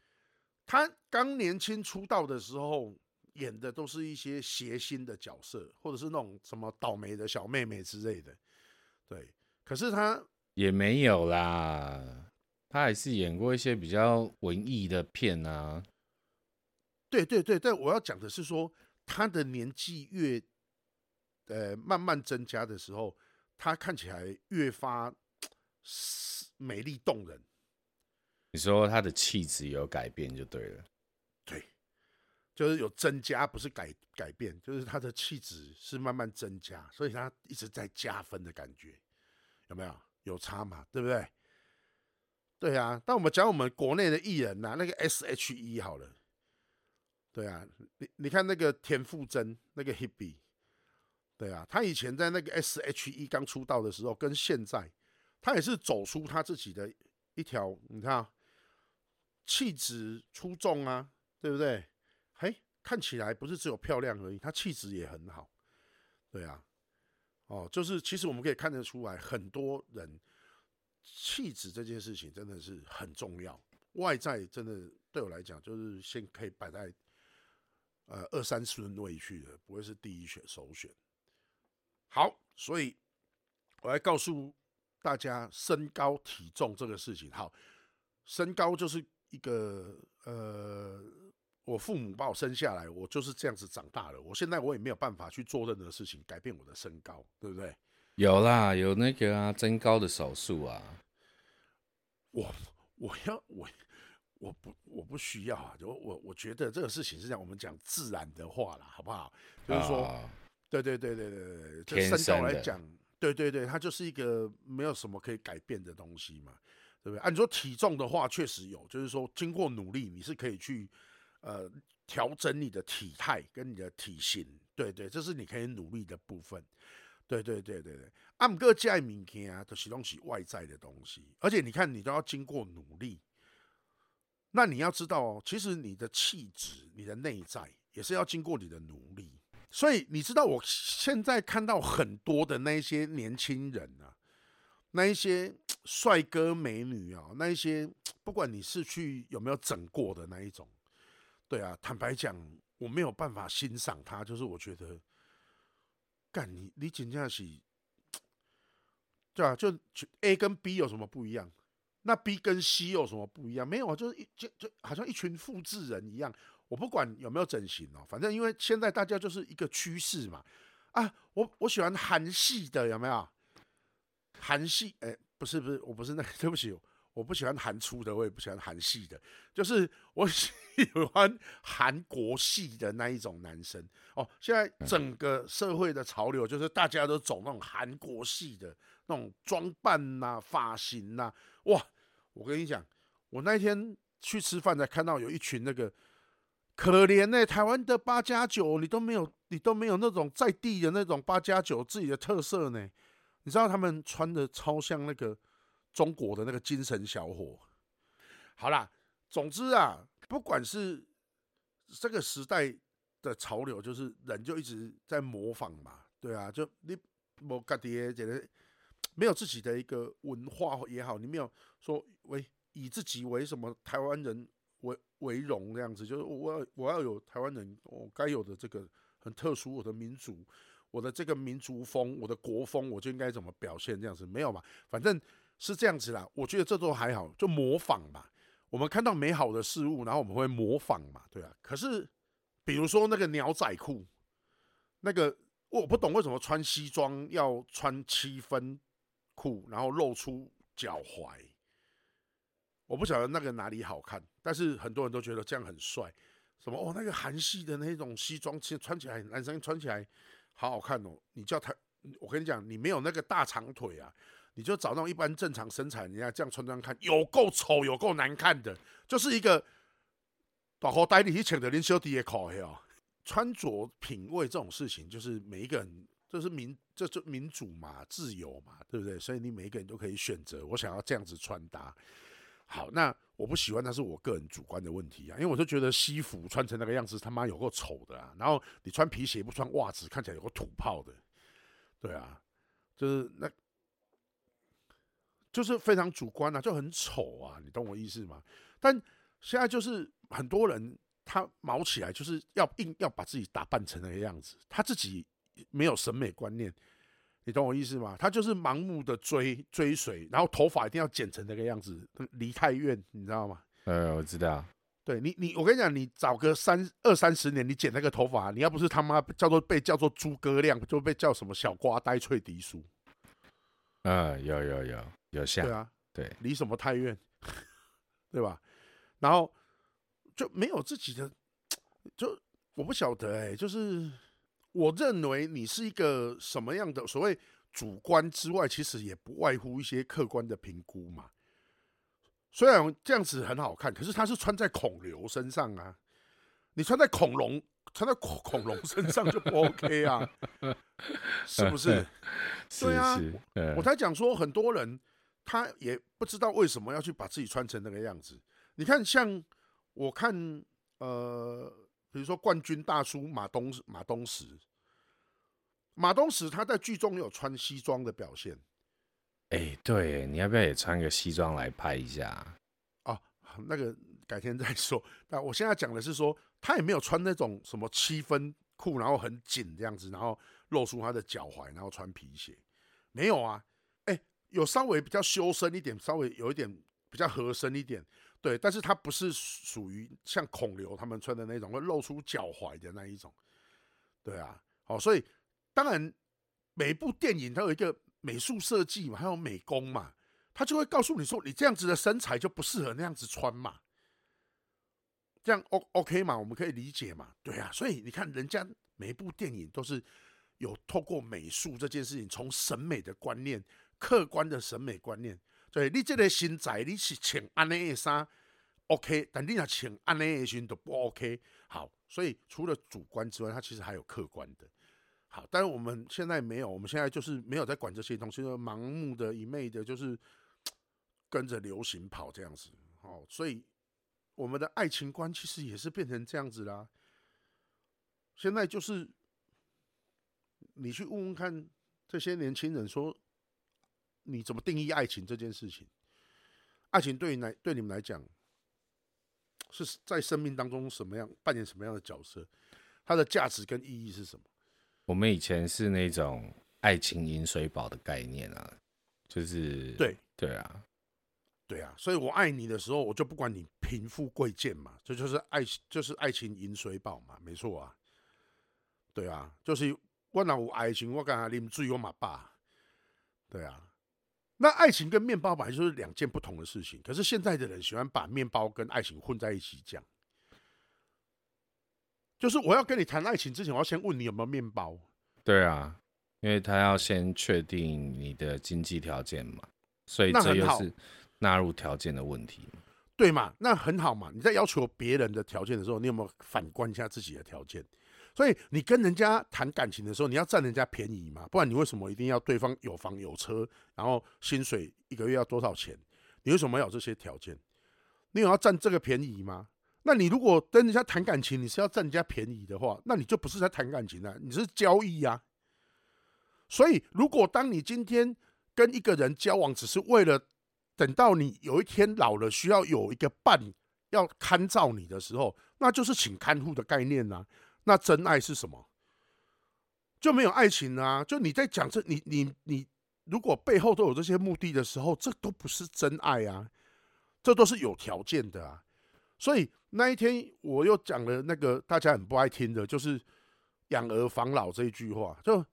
她刚年轻出道的时候。演的都是一些谐星的角色，或者是那种什么倒霉的小妹妹之类的，对。可是他也没有啦，他还是演过一些比较文艺的片啊。对对对，但我要讲的是说，他的年纪越呃慢慢增加的时候，他看起来越发美丽动人。你说他的气质有改变就对了。就是有增加，不是改改变，就是他的气质是慢慢增加，所以他一直在加分的感觉，有没有？有差嘛？对不对？对啊。但我们讲我们国内的艺人呐、那个 S.H.E 好了，对啊，你你看那个田馥甄，那个 Hebe，对啊，他以前在那个 S.H.E 刚出道的时候，跟现在，他也是走出他自己的一条，你看啊，气质出众啊，对不对？嘿，看起来不是只有漂亮而已，她气质也很好，对啊，哦，就是其实我们可以看得出来，很多人气质这件事情真的是很重要，外在真的对我来讲就是先可以摆在呃二三顺位去的，不会是第一选首选。好，所以我来告诉大家身高体重这个事情。好，身高就是一个呃。我父母把我生下来，我就是这样子长大了。我现在我也没有办法去做任何事情改变我的身高，对不对？有啦，有那个啊，增高的手术啊。我我要我我不我不需要啊。我我我觉得这个事情是这样，我们讲自然的话啦，好不好？就是说，哦、对对对对对对，就身高来讲，对对对，它就是一个没有什么可以改变的东西嘛，对不对？按、啊、说体重的话，确实有，就是说经过努力，你是可以去。呃，调整你的体态跟你的体型，对对，这是你可以努力的部分。对对对对对，按个这些物件啊，都是东西外在的东西，而且你看，你都要经过努力。那你要知道哦，其实你的气质、你的内在也是要经过你的努力。所以你知道，我现在看到很多的那一些年轻人啊，那一些帅哥美女啊，那一些不管你是去有没有整过的那一种。对啊，坦白讲，我没有办法欣赏他，就是我觉得，干你你紧张是，对啊，就 A 跟 B 有什么不一样？那 B 跟 C 有什么不一样？没有啊，就是一就就好像一群复制人一样。我不管有没有整形哦，反正因为现在大家就是一个趋势嘛。啊，我我喜欢韩系的，有没有？韩系，哎，不是不是，我不是那个，对不起。我不喜欢韩粗的，我也不喜欢韩系的，就是我 喜欢韩国系的那一种男生哦。现在整个社会的潮流就是大家都走那种韩国系的那种装扮呐、啊、发型呐、啊。哇，我跟你讲，我那天去吃饭才看到有一群那个可怜呢、欸，台湾的八加九，你都没有，你都没有那种在地的那种八加九自己的特色呢。你知道他们穿的超像那个。中国的那个精神小伙，好啦，总之啊，不管是这个时代的潮流，就是人就一直在模仿嘛，对啊，就你我感觉觉得没有自己的一个文化也好，你没有说为以自己为什么台湾人为为荣这样子，就是我要我要有台湾人我该有的这个很特殊我的民族，我的这个民族风，我的国风，我就应该怎么表现这样子？没有嘛，反正是这样子啦。我觉得这都还好，就模仿嘛。我们看到美好的事物，然后我们会模仿嘛，对啊。可是比如说那个牛仔裤，那个我不懂为什么穿西装要穿七分裤，然后露出脚踝。我不晓得那个哪里好看，但是很多人都觉得这样很帅。什么哦，那个韩系的那种西装，其实穿起来男生穿起来好好看哦。你叫他，我跟你讲，你没有那个大长腿啊。你就找那种一般正常身材，人家这样穿穿看，有够丑，有够难看的，就是一个大口袋里去请的林小弟也考哦。穿着品味这种事情，就是每一个人，这是民，这就民主嘛，自由嘛，对不对？所以你每一个人都可以选择，我想要这样子穿搭。好，那我不喜欢，那是我个人主观的问题啊，因为我就觉得西服穿成那个样子，他妈有够丑的啊。然后你穿皮鞋不穿袜子，看起来有个土炮的，对啊，就是那。就是非常主观啊，就很丑啊，你懂我意思吗？但现在就是很多人他毛起来，就是要硬要把自己打扮成那个样子，他自己没有审美观念，你懂我意思吗？他就是盲目的追追随，然后头发一定要剪成那个样子，离太远，你知道吗？呃，我知道。对你，你我跟你讲，你找个三二三十年，你剪那个头发，你要不是他妈叫做被叫做猪哥亮，就被叫什么小瓜呆翠迪叔。嗯，有有有。有像对啊，对，离什么太远，对吧？然后就没有自己的，就我不晓得哎、欸，就是我认为你是一个什么样的所谓主观之外，其实也不外乎一些客观的评估嘛。虽然这样子很好看，可是它是穿在孔刘身上啊，你穿在恐龙，穿在恐恐龙身上就不 OK 啊，是不是？对啊，我才讲说很多人。他也不知道为什么要去把自己穿成那个样子。你看，像我看，呃，比如说冠军大叔马东马东石，马东石他在剧中有穿西装的表现。哎、欸，对，你要不要也穿个西装来拍一下？哦，那个改天再说。那我现在讲的是说，他也没有穿那种什么七分裤，然后很紧这样子，然后露出他的脚踝，然后穿皮鞋，没有啊。有稍微比较修身一点，稍微有一点比较合身一点，对，但是它不是属于像孔刘他们穿的那种会露出脚踝的那一种，对啊，好，所以当然每一部电影它有一个美术设计嘛，还有美工嘛，他就会告诉你说，你这样子的身材就不适合那样子穿嘛，这样 O OK 嘛，我们可以理解嘛，对啊，所以你看人家每一部电影都是有透过美术这件事情，从审美的观念。客观的审美观念，对，你这个身材你是穿安内的衫，OK，但你若穿安内的裙都不 OK。好，所以除了主观之外，它其实还有客观的。好，但是我们现在没有，我们现在就是没有在管这些东西，就盲目的一昧的，就是跟着流行跑这样子。好，所以我们的爱情观其实也是变成这样子啦。现在就是你去问问看这些年轻人说。你怎么定义爱情这件事情？爱情对于来对你们来讲，是在生命当中什么样扮演什么样的角色？它的价值跟意义是什么？我们以前是那种爱情饮水饱的概念啊，就是对对啊，对啊，所以我爱你的时候，我就不管你贫富贵贱嘛，这就，是爱，就是爱情饮水饱嘛，没错啊，对啊，就是我哪有爱情，我干啥啉醉我嘛爸，对啊。那爱情跟面包本来就是两件不同的事情，可是现在的人喜欢把面包跟爱情混在一起讲，就是我要跟你谈爱情之前，我要先问你有没有面包。对啊，因为他要先确定你的经济条件嘛，所以这又是纳入条件的问题，对嘛？那很好嘛。你在要求别人的条件的时候，你有没有反观一下自己的条件？所以你跟人家谈感情的时候，你要占人家便宜嘛？不然你为什么一定要对方有房有车，然后薪水一个月要多少钱？你为什么要有这些条件？你有要占这个便宜吗？那你如果跟人家谈感情，你是要占人家便宜的话，那你就不是在谈感情了，你是交易呀。所以，如果当你今天跟一个人交往只是为了等到你有一天老了需要有一个伴要看照你的时候，那就是请看护的概念呐、啊。那真爱是什么？就没有爱情啊！就你在讲这，你你你，如果背后都有这些目的的时候，这都不是真爱啊，这都是有条件的啊。所以那一天我又讲了那个大家很不爱听的，就是养儿防老这一句话。就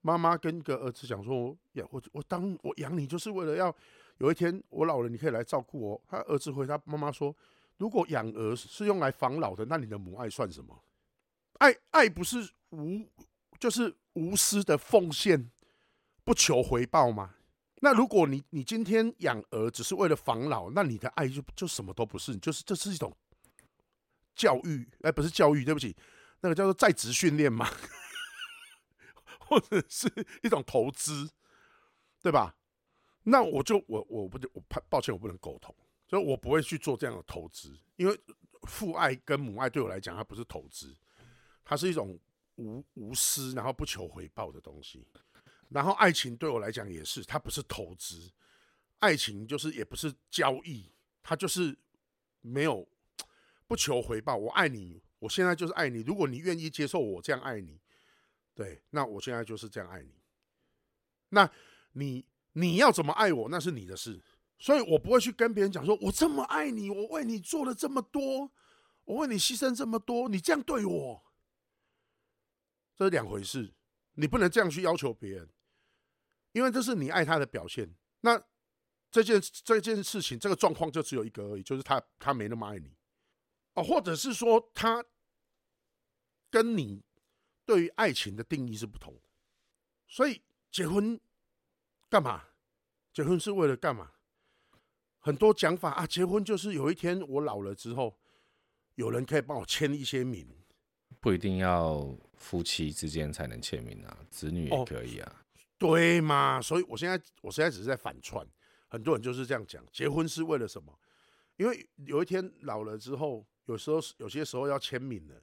妈妈跟一个儿子讲说：“呀我我当我养你，就是为了要有一天我老了，你可以来照顾我。”他儿子回他妈妈说：“如果养儿是用来防老的，那你的母爱算什么？爱爱不是无。”就是无私的奉献，不求回报吗？那如果你你今天养儿只是为了防老，那你的爱就就什么都不是，就是这是一种教育，哎，不是教育，对不起，那个叫做在职训练嘛，或者是一种投资，对吧？那我就我我不我抱歉，我不能苟同，所以我不会去做这样的投资，因为父爱跟母爱对我来讲，它不是投资，它是一种。无无私，然后不求回报的东西，然后爱情对我来讲也是，它不是投资，爱情就是也不是交易，它就是没有不求回报。我爱你，我现在就是爱你。如果你愿意接受我这样爱你，对，那我现在就是这样爱你。那你你要怎么爱我，那是你的事。所以我不会去跟别人讲说，我这么爱你，我为你做了这么多，我为你牺牲这么多，你这样对我。这是两回事，你不能这样去要求别人，因为这是你爱他的表现。那这件这件事情，这个状况就只有一个而已，就是他他没那么爱你，哦，或者是说他跟你对于爱情的定义是不同的。所以结婚干嘛？结婚是为了干嘛？很多讲法啊，结婚就是有一天我老了之后，有人可以帮我签一些名。不一定要夫妻之间才能签名啊，子女也可以啊。哦，对嘛？所以我现在我现在只是在反串，很多人就是这样讲，结婚是为了什么？因为有一天老了之后，有时候有些时候要签名的，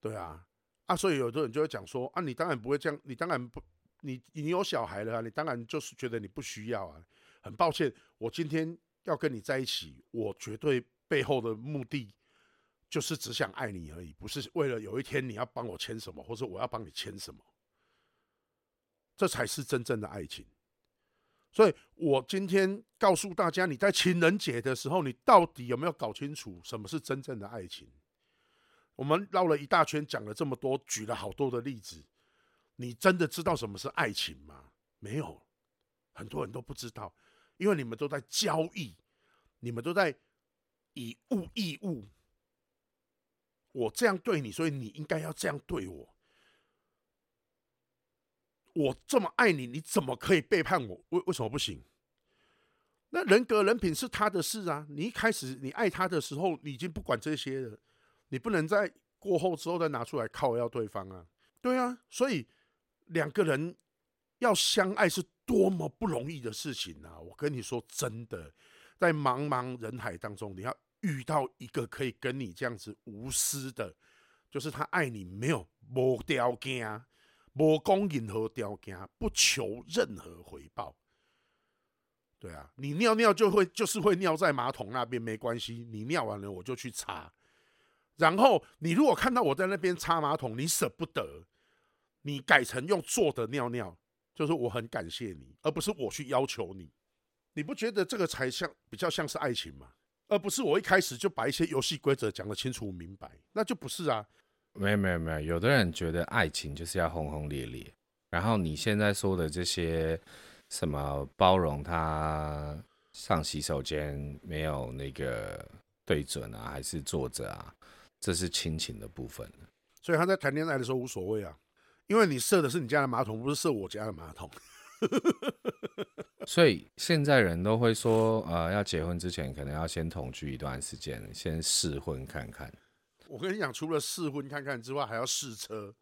对啊，啊，所以有的人就会讲说啊，你当然不会这样，你当然不，你你有小孩了啊，你当然就是觉得你不需要啊。很抱歉，我今天要跟你在一起，我绝对背后的目的。就是只想爱你而已，不是为了有一天你要帮我签什么，或者我要帮你签什么，这才是真正的爱情。所以我今天告诉大家，你在情人节的时候，你到底有没有搞清楚什么是真正的爱情？我们绕了一大圈，讲了这么多，举了好多的例子，你真的知道什么是爱情吗？没有，很多人都不知道，因为你们都在交易，你们都在以物易物。我这样对你，所以你应该要这样对我。我这么爱你，你怎么可以背叛我？为为什么不行？那人格人品是他的事啊！你一开始你爱他的时候，你已经不管这些了，你不能在过后之后再拿出来靠要对方啊！对啊，所以两个人要相爱是多么不容易的事情啊！我跟你说真的，在茫茫人海当中，你要。遇到一个可以跟你这样子无私的，就是他爱你没有无条件、无讲任何条件，不求任何回报。对啊，你尿尿就会就是会尿在马桶那边没关系，你尿完了我就去擦。然后你如果看到我在那边擦马桶，你舍不得，你改成用坐的尿尿，就是我很感谢你，而不是我去要求你。你不觉得这个才像比较像是爱情吗？而不是我一开始就把一些游戏规则讲得清楚明白，那就不是啊。没有没有没有，有的人觉得爱情就是要轰轰烈烈，然后你现在说的这些什么包容他上洗手间没有那个对准啊，还是坐着啊，这是亲情的部分。所以他在谈恋爱的时候无所谓啊，因为你设的是你家的马桶，不是设我家的马桶。所以现在人都会说，呃，要结婚之前可能要先同居一段时间，先试婚看看。我跟你讲，除了试婚看看之外，还要试车。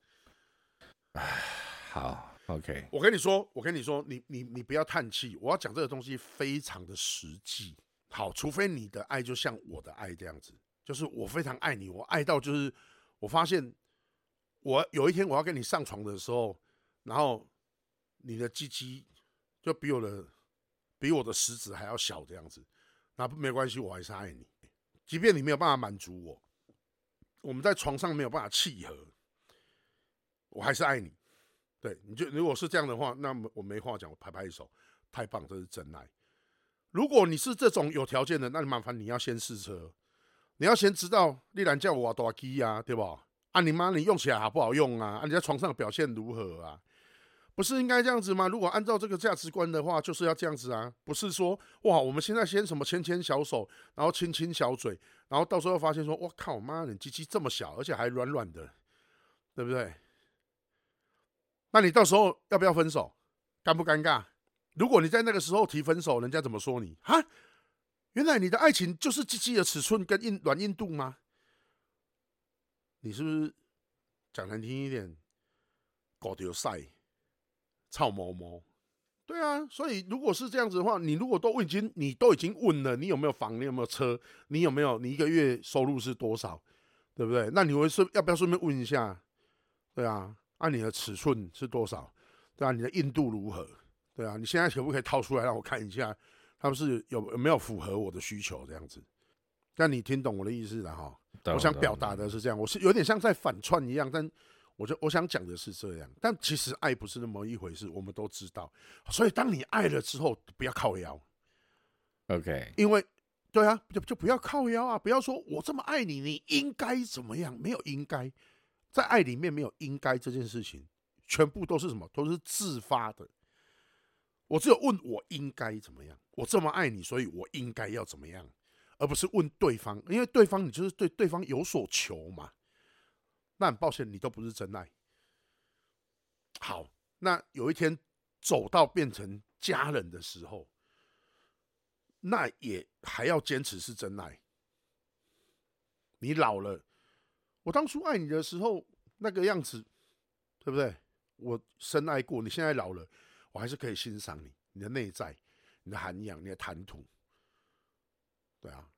唉，好，OK。我跟你说，我跟你说，你你你不要叹气。我要讲这个东西非常的实际。好，除非你的爱就像我的爱这样子，就是我非常爱你，我爱到就是我发现，我有一天我要跟你上床的时候，然后你的鸡鸡。就比我的比我的食指还要小这样子，那没关系，我还是爱你，即便你没有办法满足我，我们在床上没有办法契合，我还是爱你。对，你就如果是这样的话，那么我没话讲，我拍拍手，太棒，这是真爱。如果你是这种有条件的，那你麻烦你要先试车，你要先知道丽兰叫我多机啊，对吧？啊你妈，你用起来好不好用啊？啊你在床上表现如何啊？不是应该这样子吗？如果按照这个价值观的话，就是要这样子啊，不是说哇，我们现在先什么牵牵小手，然后亲亲小嘴，然后到时候发现说，我靠，妈，你鸡鸡这么小，而且还软软的，对不对？那你到时候要不要分手？尴不尴尬？如果你在那个时候提分手，人家怎么说你？哈，原来你的爱情就是鸡鸡的尺寸跟硬软硬度吗？你是不是讲难听一点，搞丢赛，臭毛毛？对啊，所以如果是这样子的话，你如果都已经你都已经问了，你有没有房？你有没有车？你有没有？你一个月收入是多少？对不对？那你会顺要不要顺便问一下？对啊。按、啊、你的尺寸是多少？对啊，你的硬度如何？对啊，你现在可不可以掏出来让我看一下？他们是有有没有符合我的需求这样子？但你听懂我的意思了哈？我想表达的是这样，我是有点像在反串一样，但我就我想讲的是这样。但其实爱不是那么一回事，我们都知道。所以当你爱了之后，不要靠腰。OK，因为对啊，就就不要靠腰啊！不要说我这么爱你，你应该怎么样？没有应该。在爱里面没有应该这件事情，全部都是什么？都是自发的。我只有问我应该怎么样？我这么爱你，所以我应该要怎么样？而不是问对方，因为对方你就是对对方有所求嘛。那很抱歉，你都不是真爱。好，那有一天走到变成家人的时候，那也还要坚持是真爱。你老了。我当初爱你的时候那个样子，对不对？我深爱过，你现在老了，我还是可以欣赏你，你的内在，你的涵养，你的谈吐，对啊。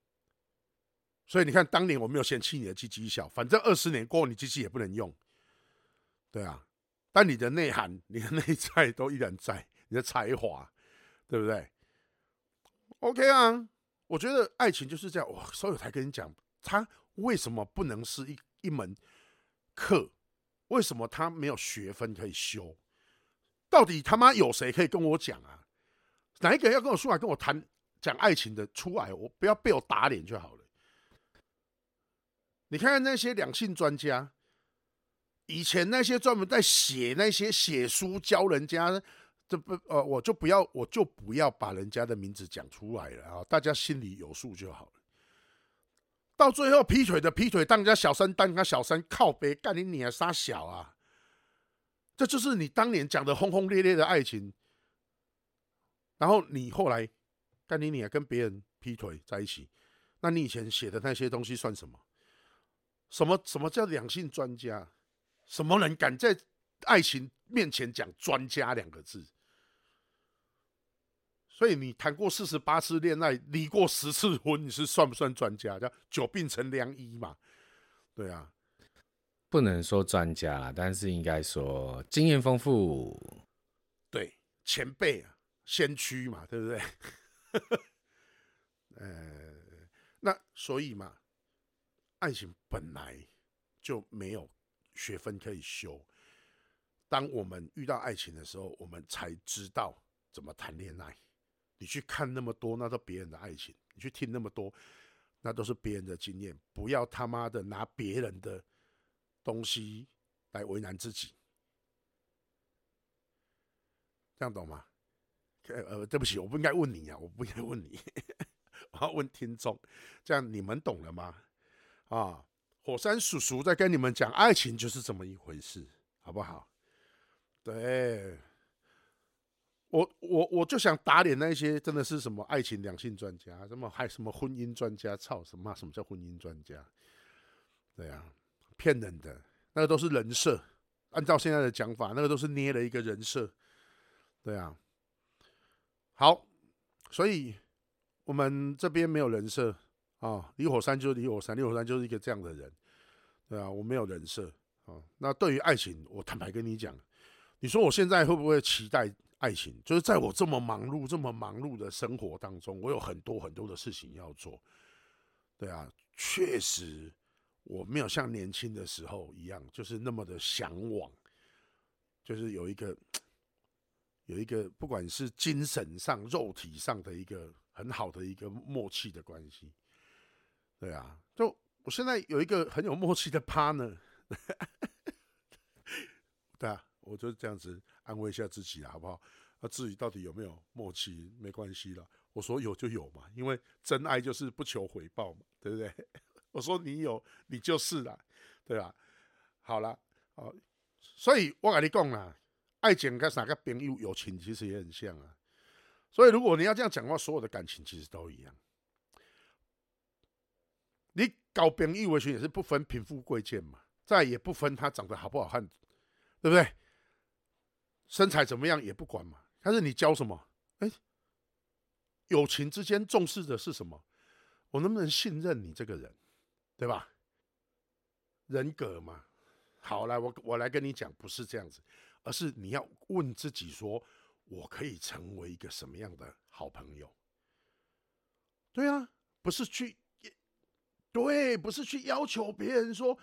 所以你看，当年我没有嫌弃你的鸡鸡小，反正二十年过后你鸡鸡也不能用，对啊。但你的内涵、你的内在都依然在，你的才华，对不对？OK 啊，我觉得爱情就是这样。我所以我才跟你讲，他为什么不能是一？一门课，为什么他没有学分可以修？到底他妈有谁可以跟我讲啊？哪一个人要跟我出来跟我谈讲爱情的出来？我不要被我打脸就好了。你看看那些两性专家，以前那些专门在写那些写书教人家，这不呃，我就不要我就不要把人家的名字讲出来了啊，大家心里有数就好了。到最后劈腿的劈腿，当人家小三当人家小三靠背干你你还杀小啊？这就是你当年讲的轰轰烈烈的爱情。然后你后来干你你还跟别人劈腿在一起，那你以前写的那些东西算什么？什么什么叫两性专家？什么人敢在爱情面前讲专家两个字？所以你谈过四十八次恋爱，离过十次婚，你是算不算专家？叫久病成良医嘛？对啊，不能说专家啦，但是应该说经验丰富。对，前辈啊，先驱嘛，对不对？呃，那所以嘛，爱情本来就没有学分可以修。当我们遇到爱情的时候，我们才知道怎么谈恋爱。你去看那么多，那都别人的爱情；你去听那么多，那都是别人的经验。不要他妈的拿别人的东西来为难自己，这样懂吗？呃，对不起，我不应该问你啊，我不应该问你，我要问听众。这样你们懂了吗？啊，火山叔叔在跟你们讲，爱情就是这么一回事，好不好？对。我我我就想打脸那些真的是什么爱情两性专家，什么还什么婚姻专家，操什么什么叫婚姻专家？对啊，骗人的，那个都是人设。按照现在的讲法，那个都是捏了一个人设。对啊，好，所以我们这边没有人设啊。李火山就是李火山，李火山就是一个这样的人。对啊，我没有人设啊。那对于爱情，我坦白跟你讲，你说我现在会不会期待？爱情，就是在我这么忙碌、这么忙碌的生活当中，我有很多很多的事情要做。对啊，确实我没有像年轻的时候一样，就是那么的向往，就是有一个有一个不管是精神上、肉体上的一个很好的一个默契的关系。对啊，就我现在有一个很有默契的 partner。对啊，我就这样子安慰一下自己啊，好不好？那至于到底有没有默契，没关系了。我说有就有嘛，因为真爱就是不求回报嘛，对不对？我说你有，你就是啦，对吧？好了，哦，所以我跟你讲啊，爱情跟啥个朋友、友情其实也很像啊。所以如果你要这样讲的话，所有的感情其实都一样。你搞朋友的时候也是不分贫富贵贱嘛，再也不分他长得好不好看。对不对？身材怎么样也不管嘛。但是你交什么？哎，友情之间重视的是什么？我能不能信任你这个人，对吧？人格嘛。好，来，我我来跟你讲，不是这样子，而是你要问自己说，我可以成为一个什么样的好朋友？对啊，不是去，对，不是去要求别人说。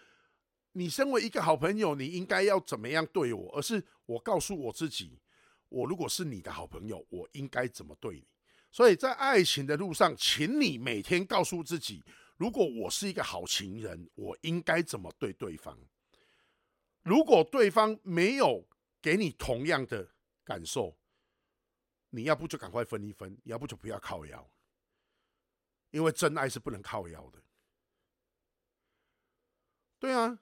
你身为一个好朋友，你应该要怎么样对我？而是我告诉我自己，我如果是你的好朋友，我应该怎么对你？所以在爱情的路上，请你每天告诉自己，如果我是一个好情人，我应该怎么对对方？如果对方没有给你同样的感受，你要不就赶快分一分，要不就不要靠腰，因为真爱是不能靠腰的。对啊。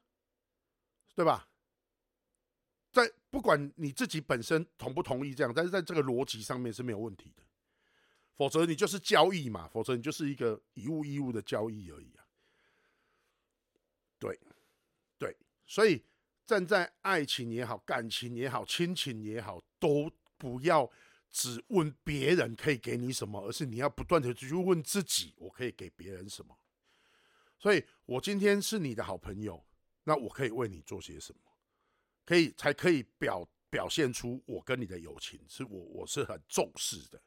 对吧？在不管你自己本身同不同意这样，但是在这个逻辑上面是没有问题的。否则你就是交易嘛，否则你就是一个以物易物的交易而已啊。对，对，所以站在爱情也好、感情也好、亲情也好，都不要只问别人可以给你什么，而是你要不断的去问自己，我可以给别人什么。所以我今天是你的好朋友。那我可以为你做些什么？可以才可以表表现出我跟你的友情，是我我是很重视的。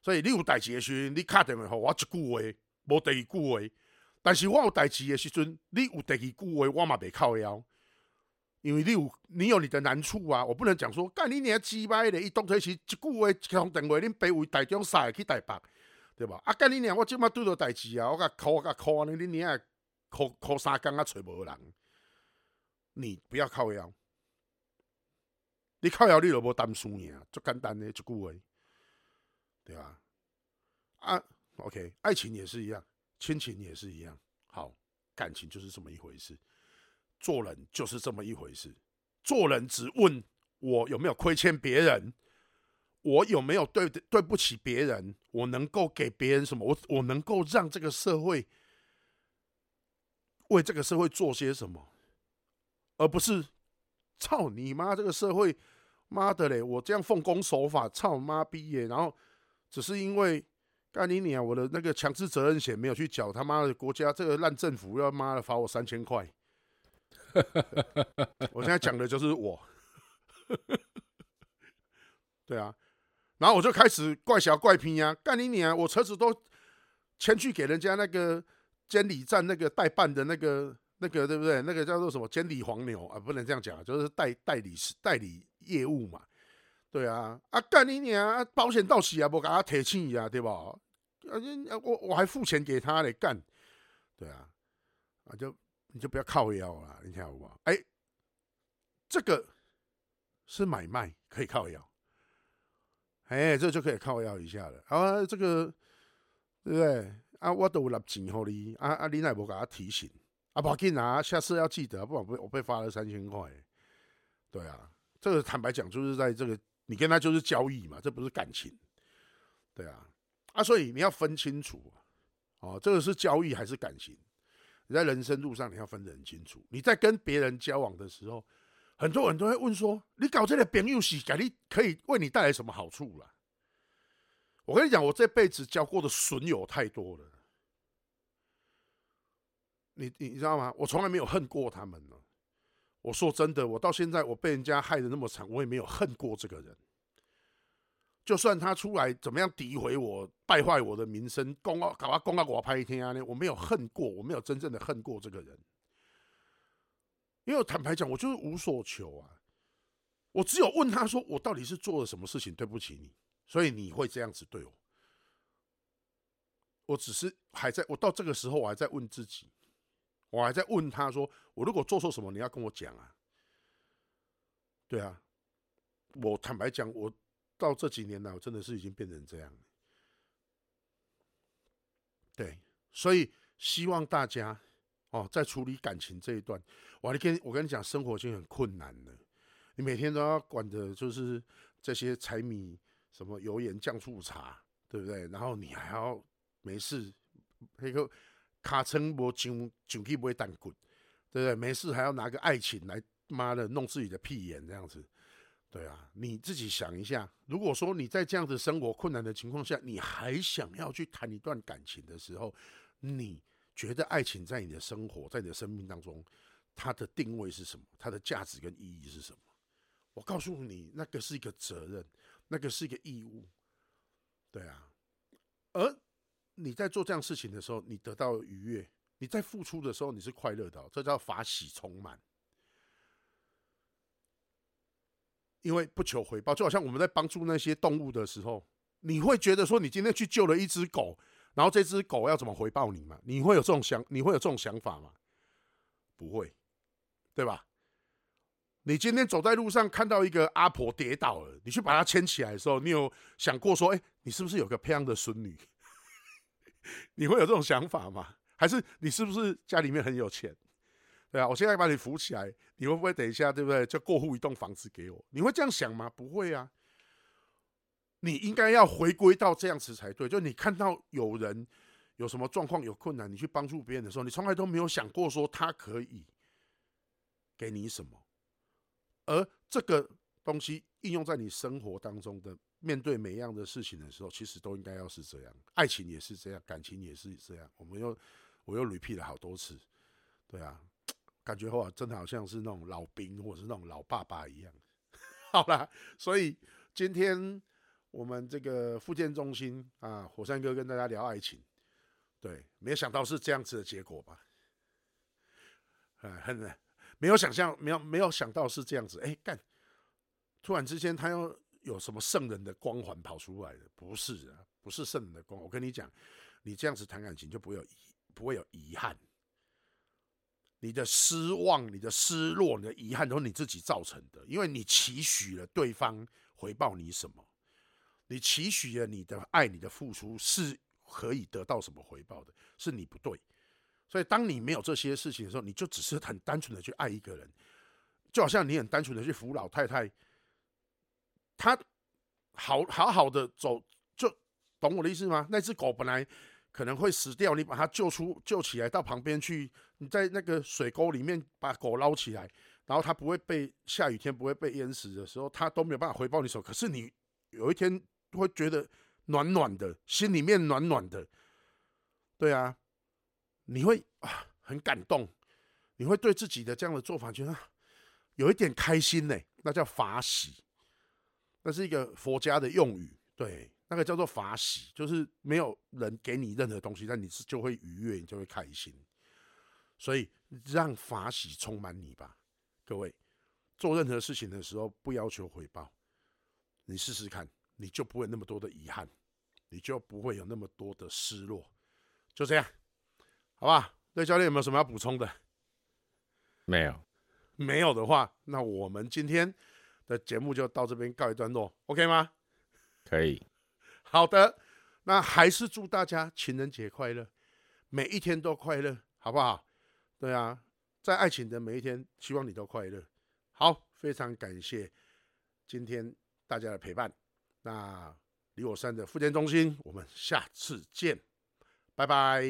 所以你有代志的时候，你打电话给我一句话，无第二句话。但是我有代志的时阵，你有第二句话，我嘛袂靠腰。因为你有你有你的难处啊，我不能讲说，干你娘鸡掰的，伊当初是一句话，一通电话，恁爸为台中杀去台北，对吧？啊，干你娘，我即马拄到代志啊，我甲哭，我甲哭啊，你你娘哭哭三工啊，找无人。你不要靠腰，你靠腰你就无担输赢，足简单的一句话，对吧？啊，OK，爱情也是一样，亲情也是一样，好，感情就是这么一回事，做人就是这么一回事，做人只问我有没有亏欠别人，我有没有对对不起别人，我能够给别人什么，我我能够让这个社会为这个社会做些什么。而不是操你妈！这个社会，妈的嘞！我这样奉公守法，操妈逼耶！然后只是因为干你娘，我的那个强制责任险没有去缴，他妈的国家这个烂政府要妈的罚我三千块。我现在讲的就是我，对啊，然后我就开始怪小怪拼呀，干你娘！我车子都前去给人家那个监理站那个代办的那个。那个对不对？那个叫做什么监理黄牛啊？不能这样讲，就是代代理代理业务嘛。对啊，啊干你娘啊！保险到期啊，不给他提钱啊，对吧？啊，我我还付钱给他来干。对啊，啊就你就不要靠腰了，你听好不好？哎，这个是买卖，可以靠腰。哎，这就可以靠腰一下了。啊，这个对不对？啊，我都有纳钱给你，啊啊，你还不给他提醒？啊，不要紧啊，下次要记得，不然我被我被罚了三千块。对啊，这个坦白讲，就是在这个你跟他就是交易嘛，这不是感情。对啊，啊，所以你要分清楚，哦，这个是交易还是感情？你在人生路上你要分得很清楚。你在跟别人交往的时候，很多人都会问说：“你搞这个朋友是，给你可以为你带来什么好处啦？”我跟你讲，我这辈子交过的损友太多了。你你知道吗？我从来没有恨过他们呢。我说真的，我到现在我被人家害得那么惨，我也没有恨过这个人。就算他出来怎么样诋毁我、败坏我的名声，公告搞啊公告我拍一天啊！呢，我没有恨过，我没有真正的恨过这个人，因为我坦白讲，我就是无所求啊。我只有问他说：“我到底是做了什么事情对不起你，所以你会这样子对我？”我只是还在，我到这个时候我还在问自己，我还在问他说：“我如果做错什么，你要跟我讲啊？”对啊，我坦白讲，我到这几年来，我真的是已经变成这样了。对，所以希望大家哦，在处理感情这一段，我跟我跟你讲，生活已经很困难了。你每天都要管的就是这些柴米什么油盐酱醋茶，对不对？然后你还要没事那个卡称我上上去买蛋滚，对不对？没事还要拿个爱情来妈的弄自己的屁眼这样子，对啊，你自己想一下，如果说你在这样子生活困难的情况下，你还想要去谈一段感情的时候，你觉得爱情在你的生活，在你的生命当中，它的定位是什么？它的价值跟意义是什么？我告诉你，那个是一个责任，那个是一个义务，对啊。而你在做这样事情的时候，你得到愉悦；你在付出的时候，你是快乐的，这叫法喜充满。因为不求回报，就好像我们在帮助那些动物的时候，你会觉得说，你今天去救了一只狗，然后这只狗要怎么回报你嘛？你会有这种想，你会有这种想法吗？不会，对吧？你今天走在路上看到一个阿婆跌倒了，你去把她牵起来的时候，你有想过说，哎，你是不是有个漂亮的孙女？你会有这种想法吗？还是你是不是家里面很有钱？对啊，我现在把你扶起来，你会不会等一下，对不对？就过户一栋房子给我？你会这样想吗？不会啊。你应该要回归到这样子才对。就你看到有人有什么状况、有困难，你去帮助别人的时候，你从来都没有想过说他可以给你什么。而这个东西应用在你生活当中的，面对每一样的事情的时候，其实都应该要是这样。爱情也是这样，感情也是这样。我们又我又 repeat 了好多次，对啊，感觉话真的好像是那种老兵或者是那种老爸爸一样。好啦，所以今天我们这个复健中心啊，火山哥跟大家聊爱情，对，没有想到是这样子的结果吧？啊，很。没有想象，没有没有想到是这样子，哎，干！突然之间，他又有什么圣人的光环跑出来的？不是啊，不是圣人的光。我跟你讲，你这样子谈感情就不会有遗，不会有遗憾。你的失望、你的失落、你的遗憾都是你自己造成的，因为你期许了对方回报你什么，你期许了你的爱、你的付出是可以得到什么回报的，是你不对。所以，当你没有这些事情的时候，你就只是很单纯的去爱一个人，就好像你很单纯的去扶老太太，她好好好的走，就懂我的意思吗？那只狗本来可能会死掉，你把它救出、救起来到旁边去，你在那个水沟里面把狗捞起来，然后它不会被下雨天不会被淹死的时候，它都没有办法回报你手。可是你有一天会觉得暖暖的，心里面暖暖的，对啊。你会啊很感动，你会对自己的这样的做法觉得有一点开心呢，那叫法喜，那是一个佛家的用语，对，那个叫做法喜，就是没有人给你任何东西，但你是就会愉悦，你就会开心，所以让法喜充满你吧，各位，做任何事情的时候不要求回报，你试试看，你就不会那么多的遗憾，你就不会有那么多的失落，就这样。好吧，对教练有没有什么要补充的？没有，没有的话，那我们今天的节目就到这边告一段落，OK 吗？可以。好的，那还是祝大家情人节快乐，每一天都快乐，好不好？对啊，在爱情的每一天，希望你都快乐。好，非常感谢今天大家的陪伴。那离我山的复健中心，我们下次见，拜拜。